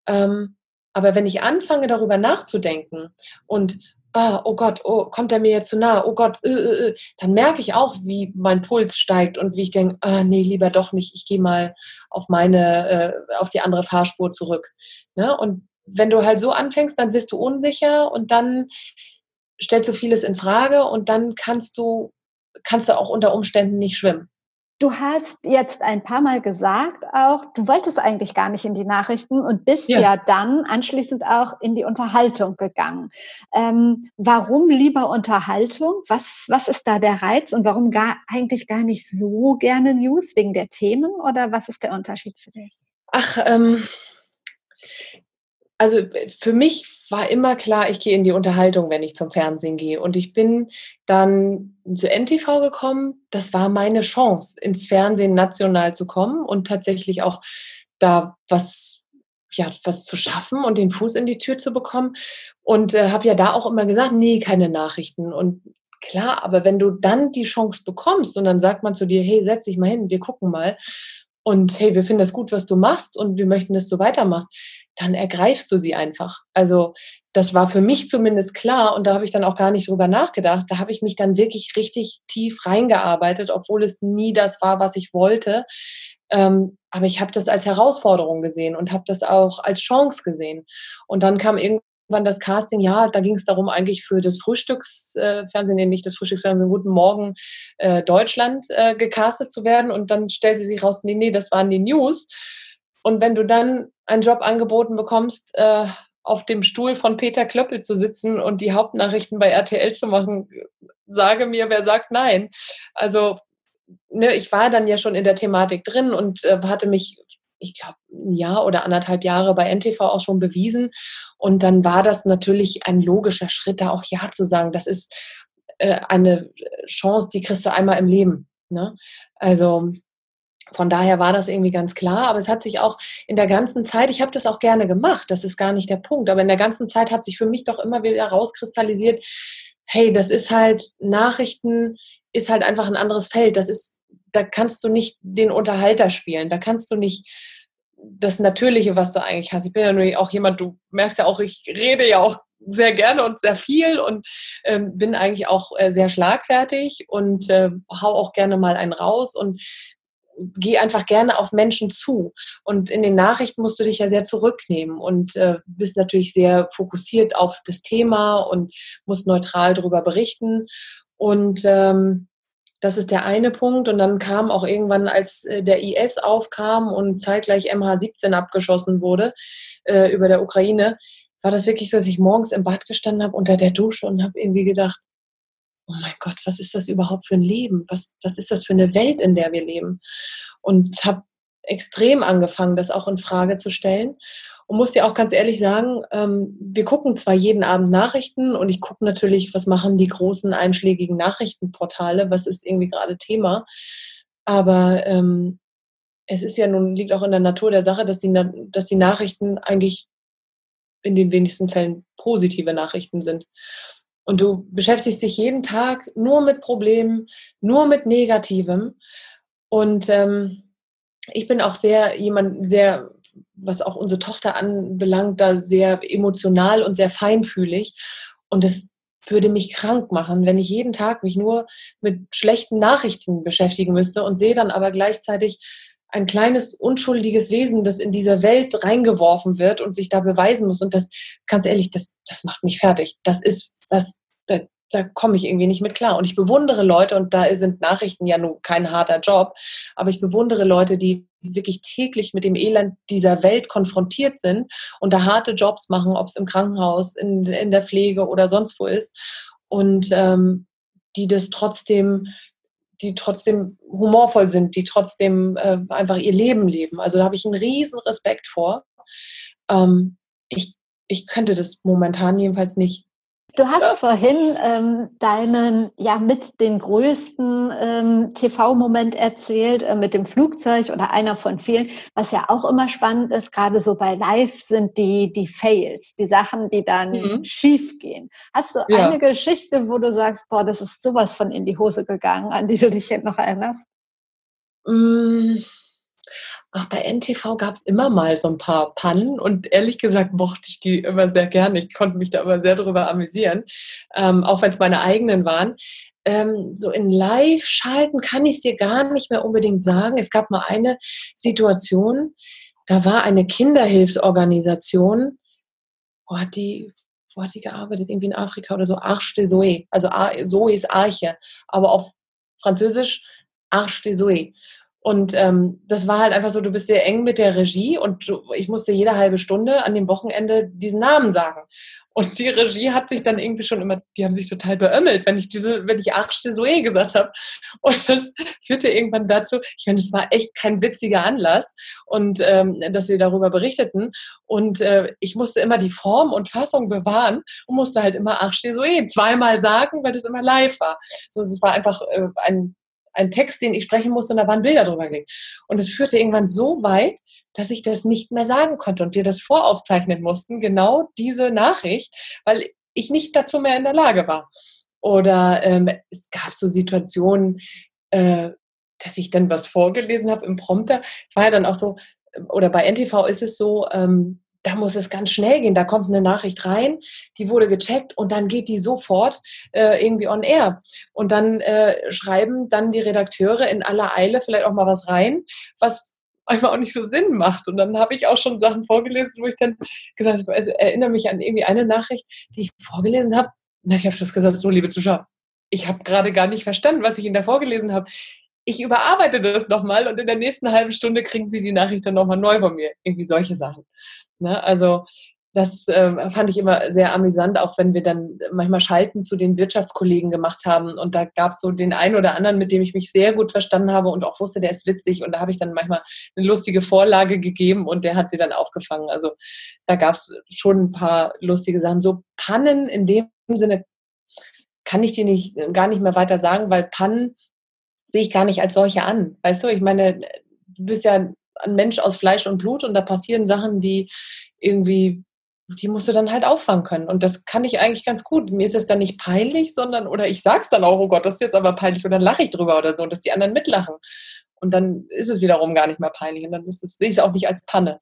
Ähm, aber wenn ich anfange, darüber nachzudenken und oh, oh Gott, oh, kommt er mir jetzt zu nah, oh Gott, äh, äh, äh, dann merke ich auch, wie mein Puls steigt und wie ich denke, ah, nee, lieber doch nicht, ich gehe mal auf meine, äh, auf die andere Fahrspur zurück. Ne? Und wenn du halt so anfängst, dann wirst du unsicher und dann stellst du vieles in Frage und dann kannst du, kannst du auch unter Umständen nicht schwimmen. Du hast jetzt ein paar Mal gesagt auch, du wolltest eigentlich gar nicht in die Nachrichten und bist ja, ja dann anschließend auch in die Unterhaltung gegangen. Ähm, warum lieber Unterhaltung? Was, was ist da der Reiz und warum gar, eigentlich gar nicht so gerne News wegen der Themen oder was ist der Unterschied für dich? Ach, ähm, also für mich war immer klar, ich gehe in die Unterhaltung, wenn ich zum Fernsehen gehe. Und ich bin dann zu NTV gekommen. Das war meine Chance, ins Fernsehen national zu kommen und tatsächlich auch da was, ja, was zu schaffen und den Fuß in die Tür zu bekommen. Und äh, habe ja da auch immer gesagt, nee, keine Nachrichten. Und klar, aber wenn du dann die Chance bekommst und dann sagt man zu dir, hey, setz dich mal hin, wir gucken mal. Und hey, wir finden das gut, was du machst und wir möchten, dass du weitermachst dann ergreifst du sie einfach. Also das war für mich zumindest klar und da habe ich dann auch gar nicht drüber nachgedacht. Da habe ich mich dann wirklich richtig tief reingearbeitet, obwohl es nie das war, was ich wollte. Ähm, aber ich habe das als Herausforderung gesehen und habe das auch als Chance gesehen. Und dann kam irgendwann das Casting, ja, da ging es darum, eigentlich für das Frühstücksfernsehen, äh, nicht das Frühstücksfernsehen, Guten Morgen äh, Deutschland äh, gecastet zu werden. Und dann stellte sich raus, nee, nee, das waren die News. Und wenn du dann einen Job angeboten bekommst, äh, auf dem Stuhl von Peter Klöppel zu sitzen und die Hauptnachrichten bei RTL zu machen, sage mir, wer sagt nein. Also ne, ich war dann ja schon in der Thematik drin und äh, hatte mich, ich glaube, ein Jahr oder anderthalb Jahre bei NTV auch schon bewiesen. Und dann war das natürlich ein logischer Schritt, da auch Ja zu sagen. Das ist äh, eine Chance, die kriegst du einmal im Leben. Ne? Also von daher war das irgendwie ganz klar, aber es hat sich auch in der ganzen Zeit, ich habe das auch gerne gemacht, das ist gar nicht der Punkt, aber in der ganzen Zeit hat sich für mich doch immer wieder rauskristallisiert, hey, das ist halt Nachrichten, ist halt einfach ein anderes Feld. Das ist, da kannst du nicht den Unterhalter spielen, da kannst du nicht das Natürliche, was du eigentlich hast. Ich bin ja nur auch jemand, du merkst ja auch, ich rede ja auch sehr gerne und sehr viel und ähm, bin eigentlich auch äh, sehr schlagfertig und äh, hau auch gerne mal einen raus und geh einfach gerne auf Menschen zu. Und in den Nachrichten musst du dich ja sehr zurücknehmen und äh, bist natürlich sehr fokussiert auf das Thema und musst neutral darüber berichten. Und ähm, das ist der eine Punkt. Und dann kam auch irgendwann, als äh, der IS aufkam und zeitgleich MH17 abgeschossen wurde äh, über der Ukraine, war das wirklich so, dass ich morgens im Bad gestanden habe unter der Dusche und habe irgendwie gedacht, oh mein Gott, was ist das überhaupt für ein Leben? Was, was ist das für eine Welt, in der wir leben? Und habe extrem angefangen, das auch in Frage zu stellen. Und muss dir auch ganz ehrlich sagen, ähm, wir gucken zwar jeden Abend Nachrichten und ich gucke natürlich, was machen die großen einschlägigen Nachrichtenportale, was ist irgendwie gerade Thema. Aber ähm, es ist ja nun, liegt auch in der Natur der Sache, dass die, dass die Nachrichten eigentlich in den wenigsten Fällen positive Nachrichten sind. Und du beschäftigst dich jeden Tag nur mit Problemen, nur mit Negativem. Und ähm, ich bin auch sehr jemand, sehr, was auch unsere Tochter anbelangt, da sehr emotional und sehr feinfühlig. Und das würde mich krank machen, wenn ich jeden Tag mich nur mit schlechten Nachrichten beschäftigen müsste und sehe dann aber gleichzeitig ein kleines, unschuldiges Wesen, das in diese Welt reingeworfen wird und sich da beweisen muss. Und das, ganz ehrlich, das, das macht mich fertig. Das ist was, da, da komme ich irgendwie nicht mit klar. Und ich bewundere Leute, und da sind Nachrichten ja nun kein harter Job, aber ich bewundere Leute, die wirklich täglich mit dem Elend dieser Welt konfrontiert sind und da harte Jobs machen, ob es im Krankenhaus, in, in der Pflege oder sonst wo ist. Und ähm, die das trotzdem die trotzdem humorvoll sind, die trotzdem äh, einfach ihr Leben leben. Also da habe ich einen riesen Respekt vor. Ähm, ich, ich könnte das momentan jedenfalls nicht. Du hast vorhin ähm, deinen, ja, mit den größten ähm, TV-Moment erzählt, äh, mit dem Flugzeug oder einer von vielen. Was ja auch immer spannend ist, gerade so bei Live sind die, die Fails, die Sachen, die dann mhm. schief gehen. Hast du ja. eine Geschichte, wo du sagst, boah, das ist sowas von in die Hose gegangen, an die du dich jetzt noch erinnerst? Mmh Ach, bei NTV gab es immer mal so ein paar Pannen und ehrlich gesagt mochte ich die immer sehr gerne. Ich konnte mich da immer sehr darüber amüsieren, ähm, auch wenn es meine eigenen waren. Ähm, so in Live-Schalten kann ich es dir gar nicht mehr unbedingt sagen. Es gab mal eine Situation, da war eine Kinderhilfsorganisation, wo hat die, wo hat die gearbeitet? Irgendwie in Afrika oder so, Arche de Zoé. Also Zoe ist Arche, aber auf Französisch Arche de Zoé. Und ähm, das war halt einfach so, du bist sehr eng mit der Regie und du, ich musste jede halbe Stunde an dem Wochenende diesen Namen sagen. Und die Regie hat sich dann irgendwie schon immer, die haben sich total beömmelt, wenn ich diese, wenn ich Arche Soe gesagt habe. Und das führte irgendwann dazu, ich meine, das war echt kein witziger Anlass und ähm, dass wir darüber berichteten. Und äh, ich musste immer die Form und Fassung bewahren und musste halt immer Arche Soe zweimal sagen, weil das immer live war. So, es war einfach äh, ein ein Text, den ich sprechen musste und da waren Bilder drüber gelegt. Und es führte irgendwann so weit, dass ich das nicht mehr sagen konnte und wir das voraufzeichnen mussten, genau diese Nachricht, weil ich nicht dazu mehr in der Lage war. Oder ähm, es gab so Situationen, äh, dass ich dann was vorgelesen habe im Prompter. Es war ja dann auch so, oder bei NTV ist es so, ähm, da muss es ganz schnell gehen. Da kommt eine Nachricht rein, die wurde gecheckt und dann geht die sofort äh, irgendwie on air. Und dann äh, schreiben dann die Redakteure in aller Eile vielleicht auch mal was rein, was einfach auch nicht so Sinn macht. Und dann habe ich auch schon Sachen vorgelesen, wo ich dann gesagt habe, also erinnere mich an irgendwie eine Nachricht, die ich vorgelesen habe. Habe ich am Schluss gesagt, so liebe Zuschauer, ich habe gerade gar nicht verstanden, was ich Ihnen da vorgelesen habe ich überarbeite das nochmal und in der nächsten halben Stunde kriegen sie die Nachricht dann nochmal neu von mir. Irgendwie solche Sachen. Ne? Also das äh, fand ich immer sehr amüsant, auch wenn wir dann manchmal Schalten zu den Wirtschaftskollegen gemacht haben. Und da gab es so den einen oder anderen, mit dem ich mich sehr gut verstanden habe und auch wusste, der ist witzig. Und da habe ich dann manchmal eine lustige Vorlage gegeben und der hat sie dann aufgefangen. Also da gab es schon ein paar lustige Sachen. So Pannen in dem Sinne kann ich dir nicht, gar nicht mehr weiter sagen, weil Pannen sehe ich gar nicht als solche an. Weißt du, ich meine, du bist ja ein Mensch aus Fleisch und Blut und da passieren Sachen, die irgendwie die musst du dann halt auffangen können. Und das kann ich eigentlich ganz gut. Mir ist es dann nicht peinlich, sondern, oder ich sag's dann auch, oh Gott, das ist jetzt aber peinlich, und dann lache ich drüber oder so, dass die anderen mitlachen. Und dann ist es wiederum gar nicht mehr peinlich. Und dann ist es, sehe ich es auch nicht als Panne.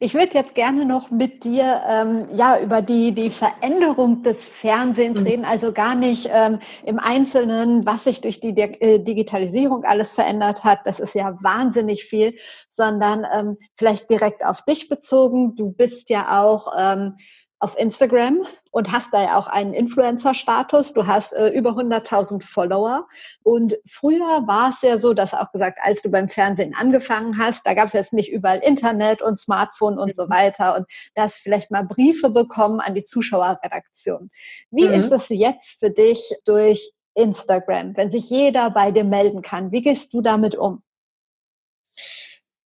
Ich würde jetzt gerne noch mit dir ähm, ja über die die Veränderung des Fernsehens mhm. reden, also gar nicht ähm, im Einzelnen, was sich durch die äh, Digitalisierung alles verändert hat. Das ist ja wahnsinnig viel, sondern ähm, vielleicht direkt auf dich bezogen. Du bist ja auch ähm, auf Instagram und hast da ja auch einen Influencer-Status. Du hast äh, über 100.000 Follower. Und früher war es ja so, dass auch gesagt, als du beim Fernsehen angefangen hast, da gab es jetzt nicht überall Internet und Smartphone und so mhm. weiter. Und da hast vielleicht mal Briefe bekommen an die Zuschauerredaktion. Wie mhm. ist es jetzt für dich durch Instagram, wenn sich jeder bei dir melden kann? Wie gehst du damit um?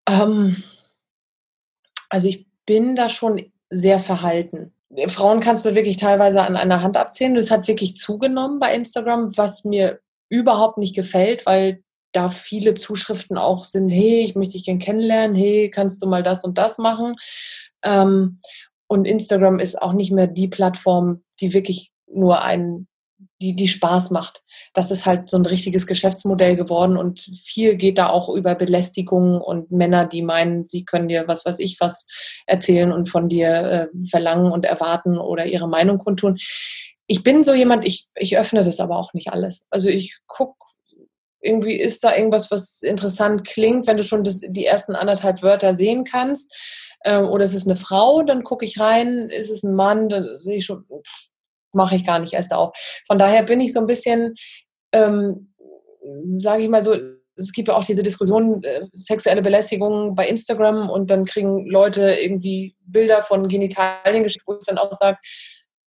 Ähm, also ich bin da schon sehr verhalten. Frauen kannst du wirklich teilweise an einer Hand abzählen. Das hat wirklich zugenommen bei Instagram, was mir überhaupt nicht gefällt, weil da viele Zuschriften auch sind, hey, ich möchte dich gern kennenlernen, hey, kannst du mal das und das machen. Ähm, und Instagram ist auch nicht mehr die Plattform, die wirklich nur einen die, die Spaß macht. Das ist halt so ein richtiges Geschäftsmodell geworden und viel geht da auch über Belästigung und Männer, die meinen, sie können dir was weiß ich was erzählen und von dir äh, verlangen und erwarten oder ihre Meinung kundtun. Ich bin so jemand, ich, ich öffne das aber auch nicht alles. Also ich gucke, irgendwie ist da irgendwas, was interessant klingt, wenn du schon das, die ersten anderthalb Wörter sehen kannst. Ähm, oder es ist eine Frau, dann gucke ich rein, ist es ein Mann, dann sehe ich schon, pff, mache ich gar nicht erst auf. Von daher bin ich so ein bisschen, ähm, sage ich mal so, es gibt ja auch diese Diskussion, äh, sexuelle Belästigung bei Instagram und dann kriegen Leute irgendwie Bilder von Genitalien geschickt, wo ich dann auch sage,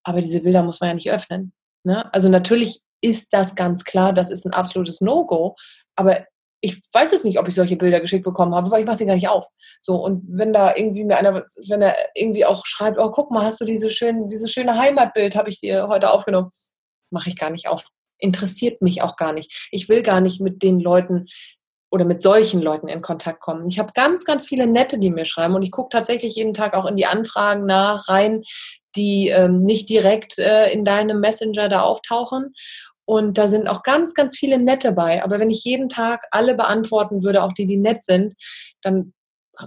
aber diese Bilder muss man ja nicht öffnen. Ne? Also natürlich ist das ganz klar, das ist ein absolutes No-Go, aber ich weiß es nicht, ob ich solche Bilder geschickt bekommen habe, weil ich mache sie gar nicht auf. So, und wenn da irgendwie mir einer, wenn er irgendwie auch schreibt, oh, guck mal, hast du diese schön, dieses schöne Heimatbild, habe ich dir heute aufgenommen, mache ich gar nicht auf. Interessiert mich auch gar nicht. Ich will gar nicht mit den Leuten oder mit solchen Leuten in Kontakt kommen. Ich habe ganz, ganz viele Nette, die mir schreiben und ich gucke tatsächlich jeden Tag auch in die Anfragen nach rein, die ähm, nicht direkt äh, in deinem Messenger da auftauchen. Und da sind auch ganz, ganz viele nette bei. Aber wenn ich jeden Tag alle beantworten würde, auch die, die nett sind, dann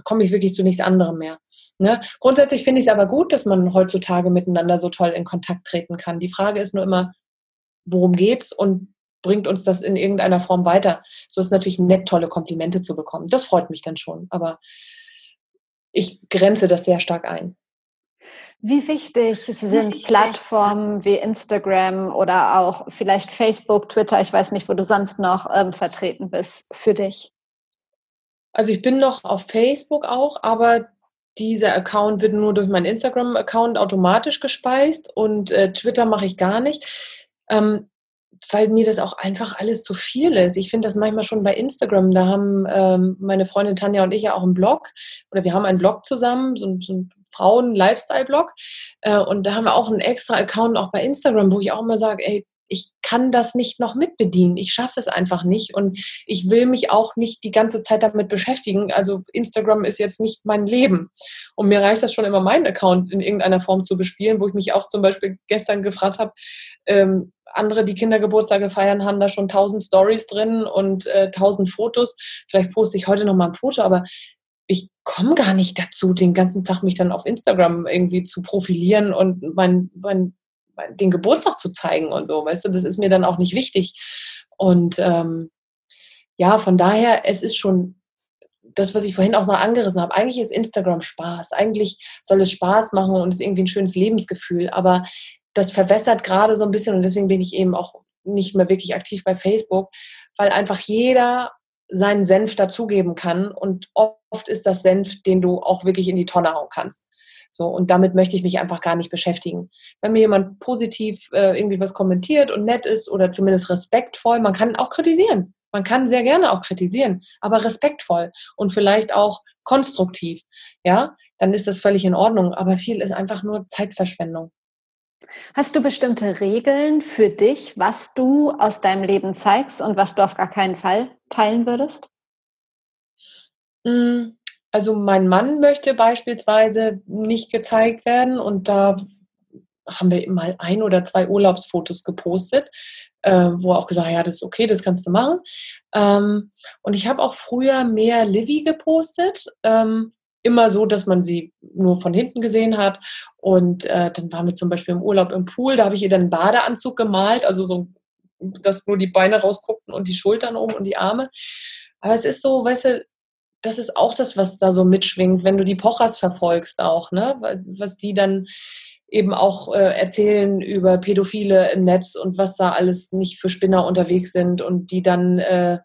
komme ich wirklich zu nichts anderem mehr. Ne? Grundsätzlich finde ich es aber gut, dass man heutzutage miteinander so toll in Kontakt treten kann. Die Frage ist nur immer, worum geht's und bringt uns das in irgendeiner Form weiter? So ist natürlich nett, tolle Komplimente zu bekommen. Das freut mich dann schon. Aber ich grenze das sehr stark ein. Wie wichtig sind Plattformen wie Instagram oder auch vielleicht Facebook, Twitter, ich weiß nicht, wo du sonst noch ähm, vertreten bist, für dich? Also ich bin noch auf Facebook auch, aber dieser Account wird nur durch meinen Instagram-Account automatisch gespeist und äh, Twitter mache ich gar nicht. Ähm, weil mir das auch einfach alles zu viel ist. Ich finde das manchmal schon bei Instagram. Da haben ähm, meine Freundin Tanja und ich ja auch einen Blog oder wir haben einen Blog zusammen, so, so einen Frauen-Lifestyle-Blog. Äh, und da haben wir auch einen extra Account auch bei Instagram, wo ich auch immer sage, ey, ich kann das nicht noch mitbedienen. Ich schaffe es einfach nicht und ich will mich auch nicht die ganze Zeit damit beschäftigen. Also Instagram ist jetzt nicht mein Leben. Und mir reicht das schon immer, meinen Account in irgendeiner Form zu bespielen, wo ich mich auch zum Beispiel gestern gefragt habe, ähm, andere, die Kindergeburtstage feiern, haben da schon tausend Stories drin und äh, tausend Fotos. Vielleicht poste ich heute noch mal ein Foto, aber ich komme gar nicht dazu, den ganzen Tag mich dann auf Instagram irgendwie zu profilieren und mein, mein den Geburtstag zu zeigen und so, weißt du, das ist mir dann auch nicht wichtig. Und ähm, ja, von daher, es ist schon das, was ich vorhin auch mal angerissen habe. Eigentlich ist Instagram Spaß. Eigentlich soll es Spaß machen und ist irgendwie ein schönes Lebensgefühl. Aber das verwässert gerade so ein bisschen und deswegen bin ich eben auch nicht mehr wirklich aktiv bei Facebook, weil einfach jeder seinen Senf dazugeben kann und oft ist das Senf, den du auch wirklich in die Tonne hauen kannst. So, und damit möchte ich mich einfach gar nicht beschäftigen. Wenn mir jemand positiv äh, irgendwie was kommentiert und nett ist oder zumindest respektvoll, man kann auch kritisieren. Man kann sehr gerne auch kritisieren, aber respektvoll und vielleicht auch konstruktiv. Ja, dann ist das völlig in Ordnung. Aber viel ist einfach nur Zeitverschwendung. Hast du bestimmte Regeln für dich, was du aus deinem Leben zeigst und was du auf gar keinen Fall teilen würdest? Hm, also mein Mann möchte beispielsweise nicht gezeigt werden und da haben wir mal ein oder zwei Urlaubsfotos gepostet, äh, wo auch gesagt, ja, das ist okay, das kannst du machen. Ähm, und ich habe auch früher mehr Livy gepostet, ähm, immer so, dass man sie nur von hinten gesehen hat. Und äh, dann waren wir zum Beispiel im Urlaub im Pool, da habe ich ihr dann einen Badeanzug gemalt, also so, dass nur die Beine rausguckten und die Schultern oben und die Arme. Aber es ist so, weißt du, das ist auch das, was da so mitschwingt, wenn du die Pochers verfolgst auch, ne? Was die dann eben auch äh, erzählen über Pädophile im Netz und was da alles nicht für Spinner unterwegs sind und die dann äh,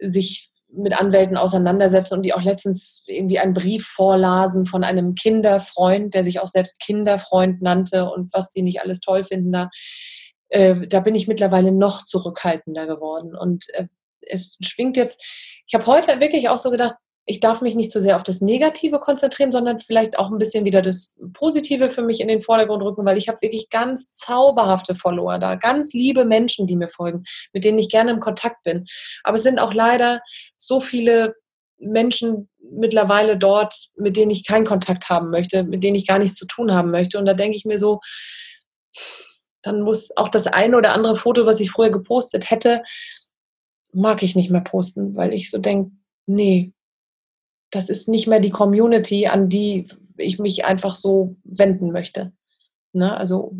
sich mit Anwälten auseinandersetzen und die auch letztens irgendwie einen Brief vorlasen von einem Kinderfreund, der sich auch selbst Kinderfreund nannte und was die nicht alles toll finden da. Äh, da bin ich mittlerweile noch zurückhaltender geworden. Und äh, es schwingt jetzt, ich habe heute wirklich auch so gedacht, ich darf mich nicht zu sehr auf das Negative konzentrieren, sondern vielleicht auch ein bisschen wieder das Positive für mich in den Vordergrund rücken, weil ich habe wirklich ganz zauberhafte Follower da, ganz liebe Menschen, die mir folgen, mit denen ich gerne im Kontakt bin. Aber es sind auch leider so viele Menschen mittlerweile dort, mit denen ich keinen Kontakt haben möchte, mit denen ich gar nichts zu tun haben möchte. Und da denke ich mir so, dann muss auch das eine oder andere Foto, was ich früher gepostet hätte, mag ich nicht mehr posten, weil ich so denke, nee, das ist nicht mehr die Community, an die ich mich einfach so wenden möchte. Ne? Also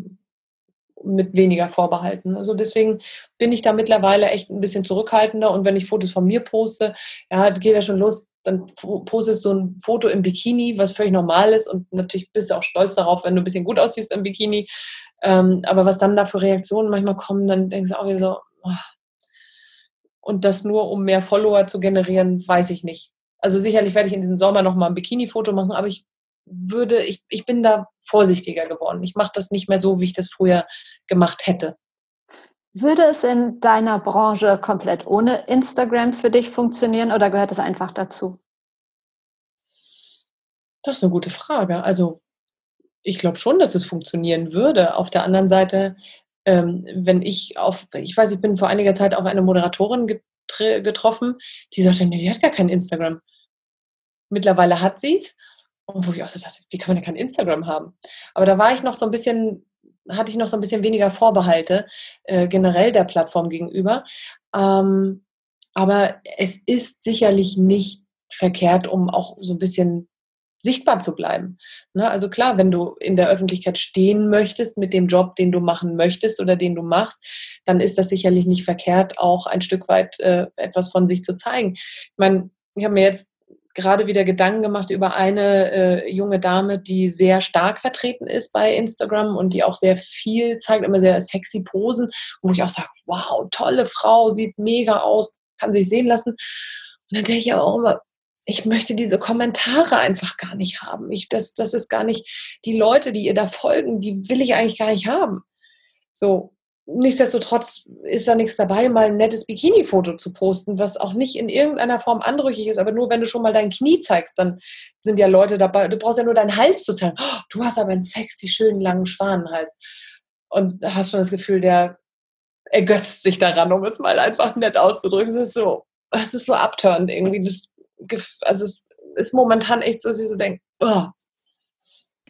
mit weniger Vorbehalten. Also deswegen bin ich da mittlerweile echt ein bisschen zurückhaltender und wenn ich Fotos von mir poste, ja, geht ja schon los, dann postest du ein Foto im Bikini, was völlig normal ist und natürlich bist du auch stolz darauf, wenn du ein bisschen gut aussiehst im Bikini. Ähm, aber was dann da für Reaktionen manchmal kommen, dann denkst du auch wieder so, oh. Und das nur um mehr Follower zu generieren, weiß ich nicht. Also sicherlich werde ich in diesem Sommer noch mal ein Bikini-Foto machen, aber ich würde, ich, ich bin da vorsichtiger geworden. Ich mache das nicht mehr so, wie ich das früher gemacht hätte. Würde es in deiner Branche komplett ohne Instagram für dich funktionieren oder gehört es einfach dazu? Das ist eine gute Frage. Also ich glaube schon, dass es funktionieren würde. Auf der anderen Seite, ähm, wenn ich auf, ich weiß, ich bin vor einiger Zeit auf eine Moderatorin getroffen, die sagte, nee, die hat gar kein Instagram. Mittlerweile hat sie es. Und wo ich auch so dachte, wie kann man denn kein Instagram haben? Aber da war ich noch so ein bisschen, hatte ich noch so ein bisschen weniger Vorbehalte äh, generell der Plattform gegenüber. Ähm, aber es ist sicherlich nicht verkehrt, um auch so ein bisschen sichtbar zu bleiben. Ne? Also klar, wenn du in der Öffentlichkeit stehen möchtest mit dem Job, den du machen möchtest oder den du machst, dann ist das sicherlich nicht verkehrt, auch ein Stück weit äh, etwas von sich zu zeigen. Ich meine, ich habe mir jetzt gerade wieder Gedanken gemacht über eine äh, junge Dame, die sehr stark vertreten ist bei Instagram und die auch sehr viel zeigt, immer sehr sexy Posen, wo ich auch sage, wow, tolle Frau, sieht mega aus, kann sich sehen lassen. Und dann denke ich aber auch immer, ich möchte diese Kommentare einfach gar nicht haben. Ich, das, das ist gar nicht, die Leute, die ihr da folgen, die will ich eigentlich gar nicht haben. So, nichtsdestotrotz ist da nichts dabei, mal ein nettes Bikini-Foto zu posten, was auch nicht in irgendeiner Form anrüchig ist, aber nur wenn du schon mal dein Knie zeigst, dann sind ja Leute dabei. Du brauchst ja nur deinen Hals zu zeigen. Oh, du hast aber einen sexy, schönen, langen Schwanenhals. Und hast schon das Gefühl, der ergötzt sich daran, um es mal einfach nett auszudrücken. Es ist so, es ist so abtörend irgendwie. Das, also es ist momentan echt so, dass ich so denke, oh,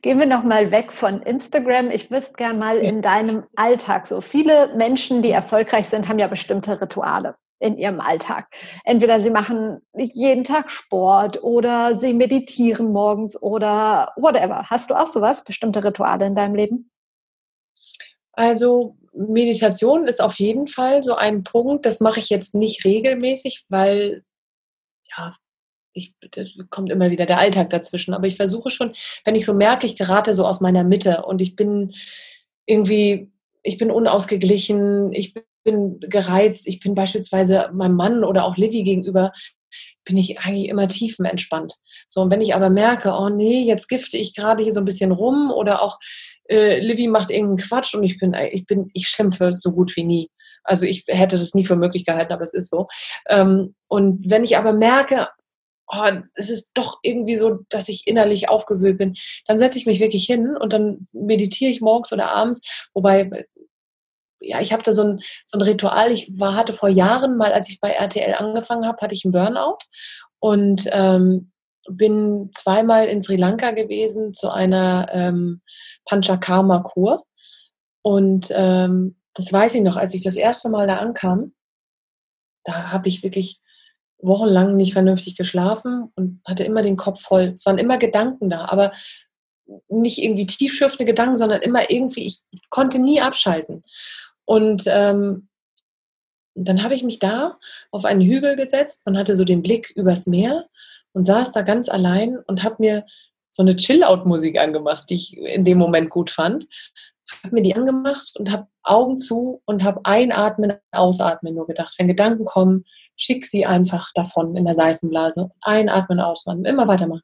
Gehen wir noch mal weg von Instagram. Ich wüsste gern mal in deinem Alltag. So viele Menschen, die erfolgreich sind, haben ja bestimmte Rituale in ihrem Alltag. Entweder sie machen jeden Tag Sport oder sie meditieren morgens oder whatever. Hast du auch sowas, bestimmte Rituale in deinem Leben? Also Meditation ist auf jeden Fall so ein Punkt. Das mache ich jetzt nicht regelmäßig, weil ja, ich, kommt immer wieder der Alltag dazwischen. Aber ich versuche schon, wenn ich so merke, ich gerate so aus meiner Mitte und ich bin irgendwie, ich bin unausgeglichen, ich bin gereizt, ich bin beispielsweise meinem Mann oder auch Livy gegenüber, bin ich eigentlich immer tiefenentspannt. So, und wenn ich aber merke, oh nee, jetzt gifte ich gerade hier so ein bisschen rum oder auch äh, Livy macht irgendeinen Quatsch und ich bin, ich bin, ich schimpfe so gut wie nie. Also ich hätte das nie für möglich gehalten, aber es ist so. Ähm, und wenn ich aber merke, oh, es ist doch irgendwie so, dass ich innerlich aufgewühlt bin, dann setze ich mich wirklich hin und dann meditiere ich morgens oder abends, wobei ja, ich habe da so ein, so ein Ritual. Ich war, hatte vor Jahren mal, als ich bei RTL angefangen habe, hatte ich einen Burnout und ähm, bin zweimal in Sri Lanka gewesen zu einer ähm, Panchakarma-Kur. Und ähm, das weiß ich noch, als ich das erste Mal da ankam, da habe ich wirklich wochenlang nicht vernünftig geschlafen und hatte immer den Kopf voll. Es waren immer Gedanken da, aber nicht irgendwie tiefschürfende Gedanken, sondern immer irgendwie, ich konnte nie abschalten. Und ähm, dann habe ich mich da auf einen Hügel gesetzt und hatte so den Blick übers Meer und saß da ganz allein und habe mir so eine Chill-Out-Musik angemacht, die ich in dem Moment gut fand. Habe mir die angemacht und habe Augen zu und habe einatmen, ausatmen nur gedacht. Wenn Gedanken kommen, schick sie einfach davon in der Seifenblase. Einatmen, ausatmen, immer weitermachen.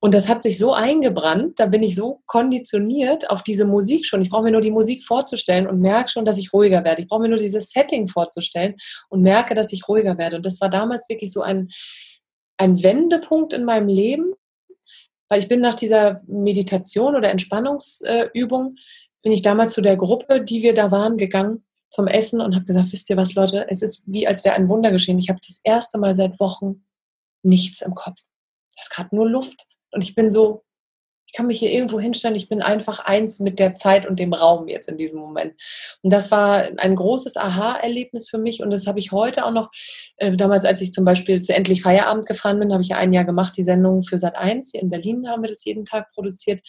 Und das hat sich so eingebrannt, da bin ich so konditioniert auf diese Musik schon. Ich brauche mir nur die Musik vorzustellen und merke schon, dass ich ruhiger werde. Ich brauche mir nur dieses Setting vorzustellen und merke, dass ich ruhiger werde. Und das war damals wirklich so ein, ein Wendepunkt in meinem Leben, weil ich bin nach dieser Meditation oder Entspannungsübung, bin ich damals zu der Gruppe, die wir da waren, gegangen zum Essen und habe gesagt, wisst ihr was, Leute, es ist wie, als wäre ein Wunder geschehen. Ich habe das erste Mal seit Wochen nichts im Kopf. Das ist gerade nur Luft. Und ich bin so, ich kann mich hier irgendwo hinstellen, ich bin einfach eins mit der Zeit und dem Raum jetzt in diesem Moment. Und das war ein großes Aha-Erlebnis für mich und das habe ich heute auch noch, äh, damals als ich zum Beispiel zu Endlich Feierabend gefahren bin, habe ich ja ein Jahr gemacht, die Sendung für Sat 1. Hier in Berlin haben wir das jeden Tag produziert.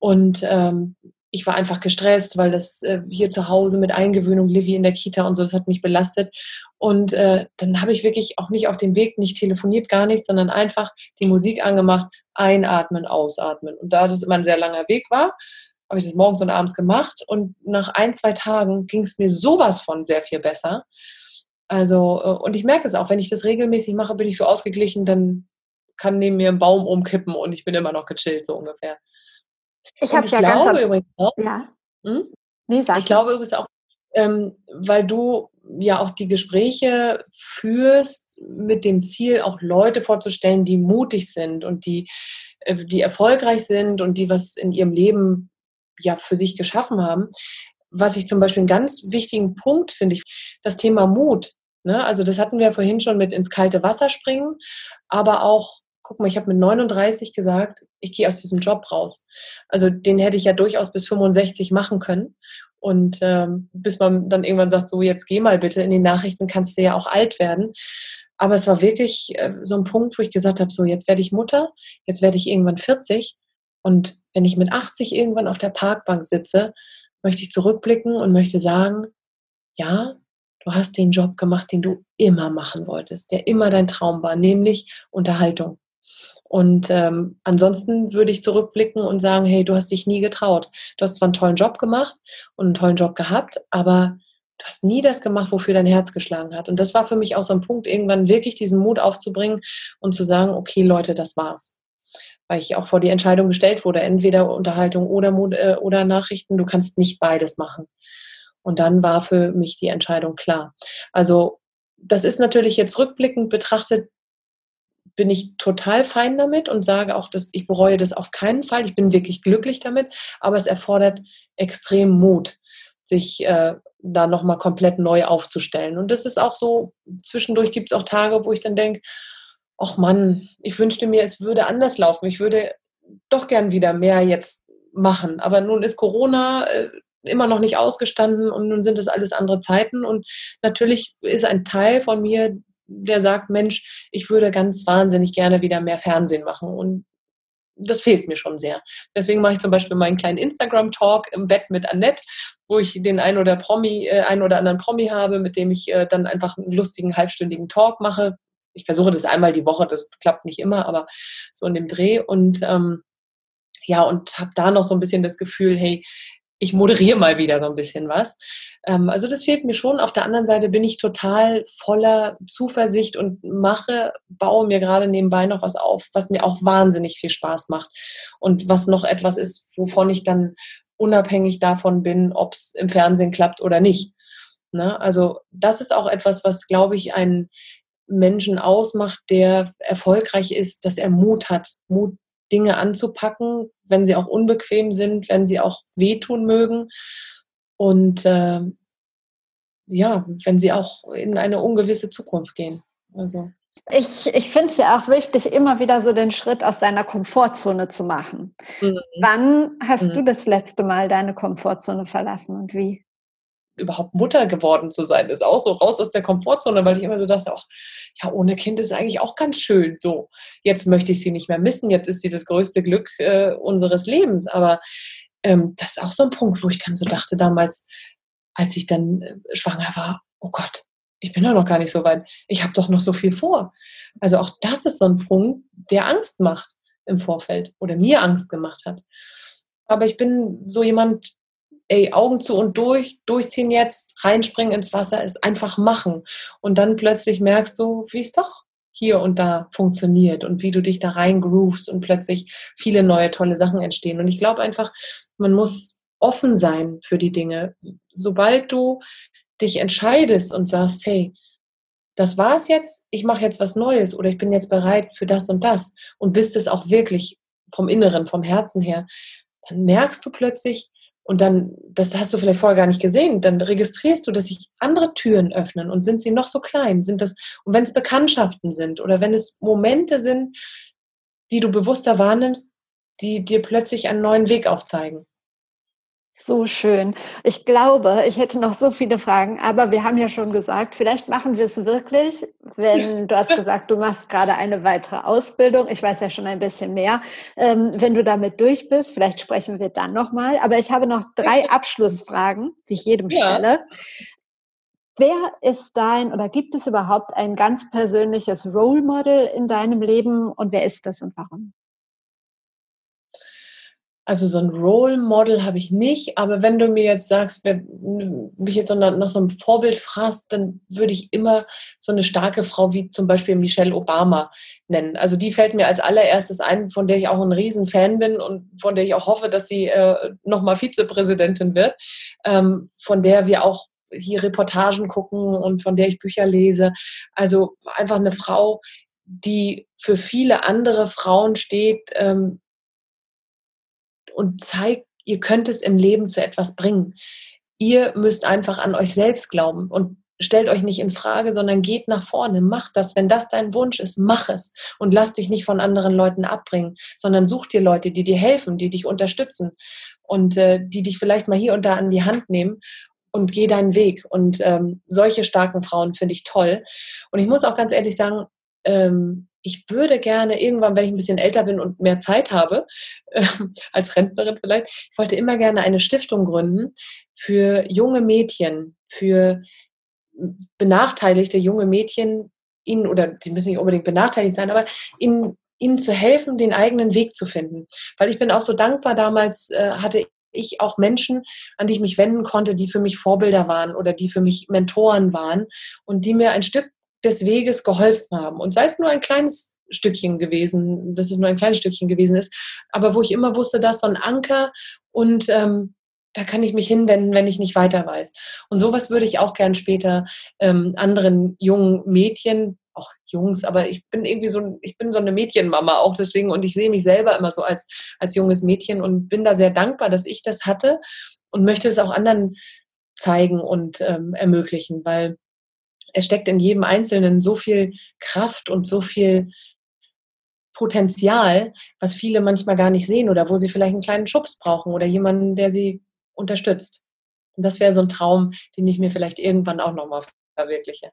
Und ähm, ich war einfach gestresst, weil das äh, hier zu Hause mit Eingewöhnung, Livy in der Kita und so, das hat mich belastet. Und äh, dann habe ich wirklich auch nicht auf dem Weg, nicht telefoniert, gar nichts, sondern einfach die Musik angemacht, einatmen, ausatmen. Und da das immer ein sehr langer Weg war, habe ich das morgens und abends gemacht. Und nach ein, zwei Tagen ging es mir sowas von sehr viel besser. Also, äh, und ich merke es auch, wenn ich das regelmäßig mache, bin ich so ausgeglichen, dann kann neben mir ein Baum umkippen und ich bin immer noch gechillt, so ungefähr. Ich habe ja glaube ganz übrigens auch, ja. hm? Nee, ich glaube übrigens auch, ähm, weil du ja auch die Gespräche führst mit dem Ziel, auch Leute vorzustellen, die mutig sind und die, äh, die erfolgreich sind und die was in ihrem Leben ja für sich geschaffen haben. Was ich zum Beispiel einen ganz wichtigen Punkt finde, ich, das Thema Mut. Ne? Also das hatten wir vorhin schon mit ins kalte Wasser springen, aber auch guck mal, ich habe mit 39 gesagt, ich gehe aus diesem Job raus. Also den hätte ich ja durchaus bis 65 machen können. Und ähm, bis man dann irgendwann sagt, so jetzt geh mal bitte, in den Nachrichten kannst du ja auch alt werden. Aber es war wirklich äh, so ein Punkt, wo ich gesagt habe, so jetzt werde ich Mutter, jetzt werde ich irgendwann 40. Und wenn ich mit 80 irgendwann auf der Parkbank sitze, möchte ich zurückblicken und möchte sagen, ja, du hast den Job gemacht, den du immer machen wolltest, der immer dein Traum war, nämlich Unterhaltung. Und ähm, ansonsten würde ich zurückblicken und sagen, hey, du hast dich nie getraut. Du hast zwar einen tollen Job gemacht und einen tollen Job gehabt, aber du hast nie das gemacht, wofür dein Herz geschlagen hat. Und das war für mich auch so ein Punkt, irgendwann wirklich diesen Mut aufzubringen und zu sagen, okay, Leute, das war's. Weil ich auch vor die Entscheidung gestellt wurde, entweder Unterhaltung oder, äh, oder Nachrichten, du kannst nicht beides machen. Und dann war für mich die Entscheidung klar. Also das ist natürlich jetzt rückblickend betrachtet bin ich total fein damit und sage auch, dass ich bereue das auf keinen Fall. Ich bin wirklich glücklich damit, aber es erfordert extrem Mut, sich äh, da nochmal komplett neu aufzustellen. Und das ist auch so, zwischendurch gibt es auch Tage, wo ich dann denke, ach Mann, ich wünschte mir, es würde anders laufen. Ich würde doch gern wieder mehr jetzt machen. Aber nun ist Corona äh, immer noch nicht ausgestanden und nun sind es alles andere Zeiten. Und natürlich ist ein Teil von mir, der sagt, Mensch, ich würde ganz wahnsinnig gerne wieder mehr Fernsehen machen. Und das fehlt mir schon sehr. Deswegen mache ich zum Beispiel meinen kleinen Instagram-Talk im Bett mit Annette, wo ich den einen oder Promi, äh, einen oder anderen Promi habe, mit dem ich äh, dann einfach einen lustigen halbstündigen Talk mache. Ich versuche das einmal die Woche, das klappt nicht immer, aber so in dem Dreh und ähm, ja, und habe da noch so ein bisschen das Gefühl, hey, ich moderiere mal wieder so ein bisschen was. Ähm, also das fehlt mir schon. Auf der anderen Seite bin ich total voller Zuversicht und mache, baue mir gerade nebenbei noch was auf, was mir auch wahnsinnig viel Spaß macht. Und was noch etwas ist, wovon ich dann unabhängig davon bin, ob es im Fernsehen klappt oder nicht. Ne? Also das ist auch etwas, was, glaube ich, einen Menschen ausmacht, der erfolgreich ist, dass er Mut hat, Mut Dinge anzupacken, wenn sie auch unbequem sind, wenn sie auch wehtun mögen und äh, ja, wenn sie auch in eine ungewisse Zukunft gehen. Also. Ich, ich finde es ja auch wichtig, immer wieder so den Schritt aus seiner Komfortzone zu machen. Mhm. Wann hast mhm. du das letzte Mal deine Komfortzone verlassen und wie? Überhaupt Mutter geworden zu sein, ist auch so raus aus der Komfortzone, weil ich immer so dachte, auch, ja, ohne Kind ist eigentlich auch ganz schön. So, jetzt möchte ich sie nicht mehr missen, jetzt ist sie das größte Glück äh, unseres Lebens. Aber ähm, das ist auch so ein Punkt, wo ich dann so dachte damals, als ich dann äh, schwanger war, oh Gott, ich bin doch noch gar nicht so weit. Ich habe doch noch so viel vor. Also auch das ist so ein Punkt, der Angst macht im Vorfeld oder mir Angst gemacht hat. Aber ich bin so jemand, ey, Augen zu und durch, durchziehen jetzt, reinspringen ins Wasser, ist einfach machen. Und dann plötzlich merkst du, wie es doch hier und da funktioniert und wie du dich da reingroovst und plötzlich viele neue tolle Sachen entstehen. Und ich glaube einfach, man muss offen sein für die Dinge. Sobald du dich entscheidest und sagst, hey, das war's jetzt, ich mache jetzt was Neues oder ich bin jetzt bereit für das und das und bist es auch wirklich vom Inneren, vom Herzen her, dann merkst du plötzlich, und dann, das hast du vielleicht vorher gar nicht gesehen, dann registrierst du, dass sich andere Türen öffnen und sind sie noch so klein, sind das, und wenn es Bekanntschaften sind oder wenn es Momente sind, die du bewusster wahrnimmst, die dir plötzlich einen neuen Weg aufzeigen. So schön. Ich glaube, ich hätte noch so viele Fragen, aber wir haben ja schon gesagt, vielleicht machen wir es wirklich, wenn du hast gesagt, du machst gerade eine weitere Ausbildung. Ich weiß ja schon ein bisschen mehr. Ähm, wenn du damit durch bist, vielleicht sprechen wir dann nochmal. Aber ich habe noch drei Abschlussfragen, die ich jedem ja. stelle. Wer ist dein oder gibt es überhaupt ein ganz persönliches Role Model in deinem Leben und wer ist das und warum? Also so ein Role Model habe ich nicht, aber wenn du mir jetzt sagst, mich jetzt noch so ein Vorbild fragst, dann würde ich immer so eine starke Frau wie zum Beispiel Michelle Obama nennen. Also die fällt mir als allererstes ein, von der ich auch ein Riesenfan bin und von der ich auch hoffe, dass sie äh, nochmal Vizepräsidentin wird, ähm, von der wir auch hier Reportagen gucken und von der ich Bücher lese. Also einfach eine Frau, die für viele andere Frauen steht, ähm, und zeigt, ihr könnt es im Leben zu etwas bringen. Ihr müsst einfach an euch selbst glauben und stellt euch nicht in Frage, sondern geht nach vorne, macht das. Wenn das dein Wunsch ist, mach es und lass dich nicht von anderen Leuten abbringen, sondern such dir Leute, die dir helfen, die dich unterstützen und äh, die dich vielleicht mal hier und da an die Hand nehmen und geh deinen Weg. Und ähm, solche starken Frauen finde ich toll. Und ich muss auch ganz ehrlich sagen, ähm, ich würde gerne irgendwann, wenn ich ein bisschen älter bin und mehr Zeit habe, äh, als Rentnerin vielleicht, ich wollte immer gerne eine Stiftung gründen für junge Mädchen, für benachteiligte junge Mädchen, ihnen, oder sie müssen nicht unbedingt benachteiligt sein, aber ihnen, ihnen zu helfen, den eigenen Weg zu finden. Weil ich bin auch so dankbar, damals äh, hatte ich auch Menschen, an die ich mich wenden konnte, die für mich Vorbilder waren oder die für mich Mentoren waren und die mir ein Stück des Weges geholfen haben. Und sei es nur ein kleines Stückchen gewesen, dass es nur ein kleines Stückchen gewesen ist, aber wo ich immer wusste, da ist so ein Anker und ähm, da kann ich mich hinwenden, wenn ich nicht weiter weiß. Und sowas würde ich auch gern später ähm, anderen jungen Mädchen, auch Jungs, aber ich bin irgendwie so, ich bin so eine Mädchenmama auch deswegen und ich sehe mich selber immer so als, als junges Mädchen und bin da sehr dankbar, dass ich das hatte und möchte es auch anderen zeigen und ähm, ermöglichen, weil es steckt in jedem Einzelnen so viel Kraft und so viel Potenzial, was viele manchmal gar nicht sehen oder wo sie vielleicht einen kleinen Schubs brauchen oder jemanden, der sie unterstützt. Und das wäre so ein Traum, den ich mir vielleicht irgendwann auch nochmal verwirkliche.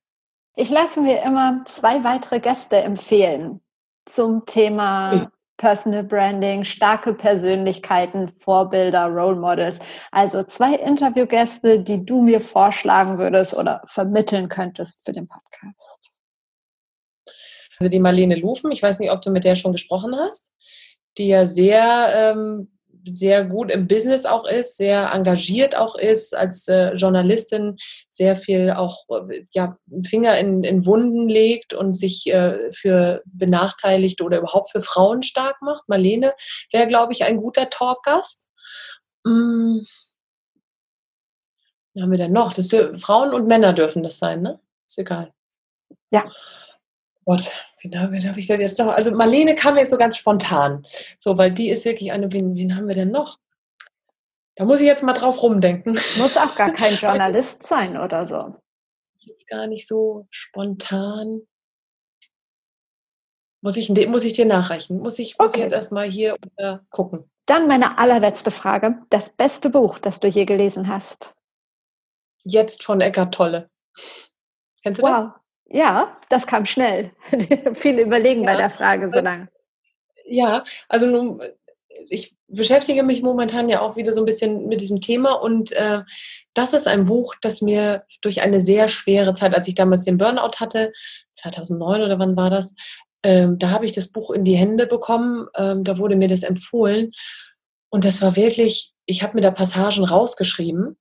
Ich lasse mir immer zwei weitere Gäste empfehlen zum Thema Personal Branding, starke Persönlichkeiten, Vorbilder, Role Models. Also zwei Interviewgäste, die du mir vorschlagen würdest oder vermitteln könntest für den Podcast. Also die Marlene Lufen, ich weiß nicht, ob du mit der schon gesprochen hast, die ja sehr ähm, sehr gut im Business auch ist, sehr engagiert auch ist, als äh, Journalistin sehr viel auch äh, ja, Finger in, in Wunden legt und sich äh, für Benachteiligte oder überhaupt für Frauen stark macht. Marlene wäre, glaube ich, ein guter Talkgast. Hm. Was haben wir denn noch? Das, Frauen und Männer dürfen das sein, ne? Ist egal. Ja. Gott, wen habe hab ich denn jetzt noch? Also Marlene kam jetzt so ganz spontan. So, weil die ist wirklich eine, wen, wen haben wir denn noch? Da muss ich jetzt mal drauf rumdenken. Muss auch gar kein Journalist sein oder so. Gar nicht so spontan. Muss ich, muss ich dir nachreichen? Muss ich, muss okay. ich jetzt erstmal hier äh, gucken? Dann meine allerletzte Frage. Das beste Buch, das du je gelesen hast? Jetzt von Eckart Tolle. Kennst du wow. das? Ja, das kam schnell. Viel überlegen ja. bei der Frage so lange. Ja, also nun, ich beschäftige mich momentan ja auch wieder so ein bisschen mit diesem Thema und äh, das ist ein Buch, das mir durch eine sehr schwere Zeit, als ich damals den Burnout hatte, 2009 oder wann war das, ähm, da habe ich das Buch in die Hände bekommen, ähm, da wurde mir das empfohlen und das war wirklich, ich habe mir da Passagen rausgeschrieben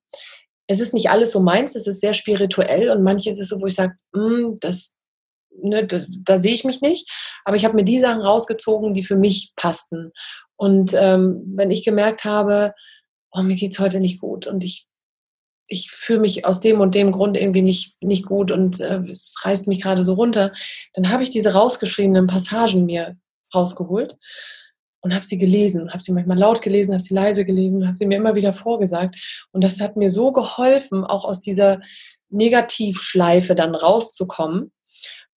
es ist nicht alles so meins, es ist sehr spirituell und manches ist so, wo ich sage, hm, das, ne, da, da sehe ich mich nicht. Aber ich habe mir die Sachen rausgezogen, die für mich passten. Und ähm, wenn ich gemerkt habe, oh, mir es heute nicht gut und ich, ich fühle mich aus dem und dem Grund irgendwie nicht, nicht gut und äh, es reißt mich gerade so runter, dann habe ich diese rausgeschriebenen Passagen mir rausgeholt und habe sie gelesen, habe sie manchmal laut gelesen, habe sie leise gelesen, habe sie mir immer wieder vorgesagt. Und das hat mir so geholfen, auch aus dieser Negativschleife dann rauszukommen,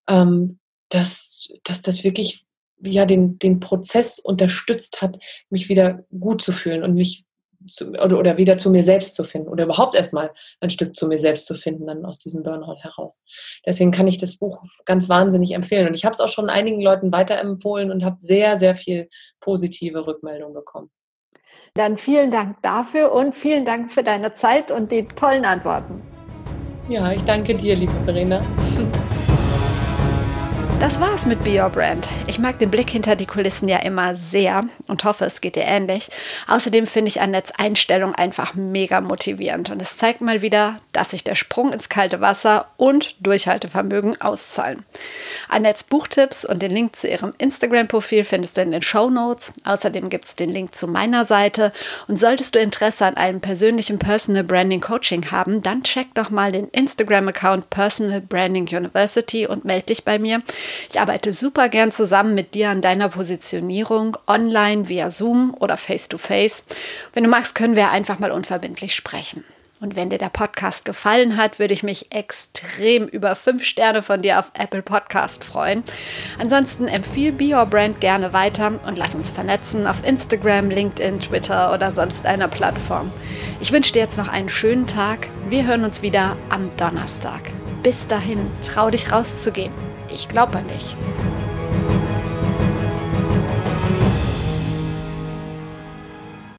ähm, dass, dass das wirklich ja den, den Prozess unterstützt hat, mich wieder gut zu fühlen und mich zu, oder, oder wieder zu mir selbst zu finden oder überhaupt erstmal ein Stück zu mir selbst zu finden, dann aus diesem Burnout heraus. Deswegen kann ich das Buch ganz wahnsinnig empfehlen. Und ich habe es auch schon einigen Leuten weiterempfohlen und habe sehr, sehr viel positive Rückmeldung bekommen. Dann vielen Dank dafür und vielen Dank für deine Zeit und die tollen Antworten. Ja, ich danke dir, liebe Verena. Das war's mit Be Your Brand. Ich mag den Blick hinter die Kulissen ja immer sehr und hoffe, es geht dir ähnlich. Außerdem finde ich Annettes Einstellung einfach mega motivierend und es zeigt mal wieder, dass sich der Sprung ins kalte Wasser und Durchhaltevermögen auszahlen. Annettes Buchtipps und den Link zu ihrem Instagram-Profil findest du in den Show Notes. Außerdem gibt es den Link zu meiner Seite und solltest du Interesse an einem persönlichen Personal Branding Coaching haben, dann check doch mal den Instagram-Account Personal Branding University und melde dich bei mir. Ich arbeite super gern zusammen mit dir an deiner Positionierung, online, via Zoom oder face-to-face. -face. Wenn du magst, können wir einfach mal unverbindlich sprechen. Und wenn dir der Podcast gefallen hat, würde ich mich extrem über fünf Sterne von dir auf Apple Podcast freuen. Ansonsten empfiehl Be Your Brand gerne weiter und lass uns vernetzen auf Instagram, LinkedIn, Twitter oder sonst einer Plattform. Ich wünsche dir jetzt noch einen schönen Tag. Wir hören uns wieder am Donnerstag. Bis dahin, trau dich rauszugehen. Ich glaube an dich.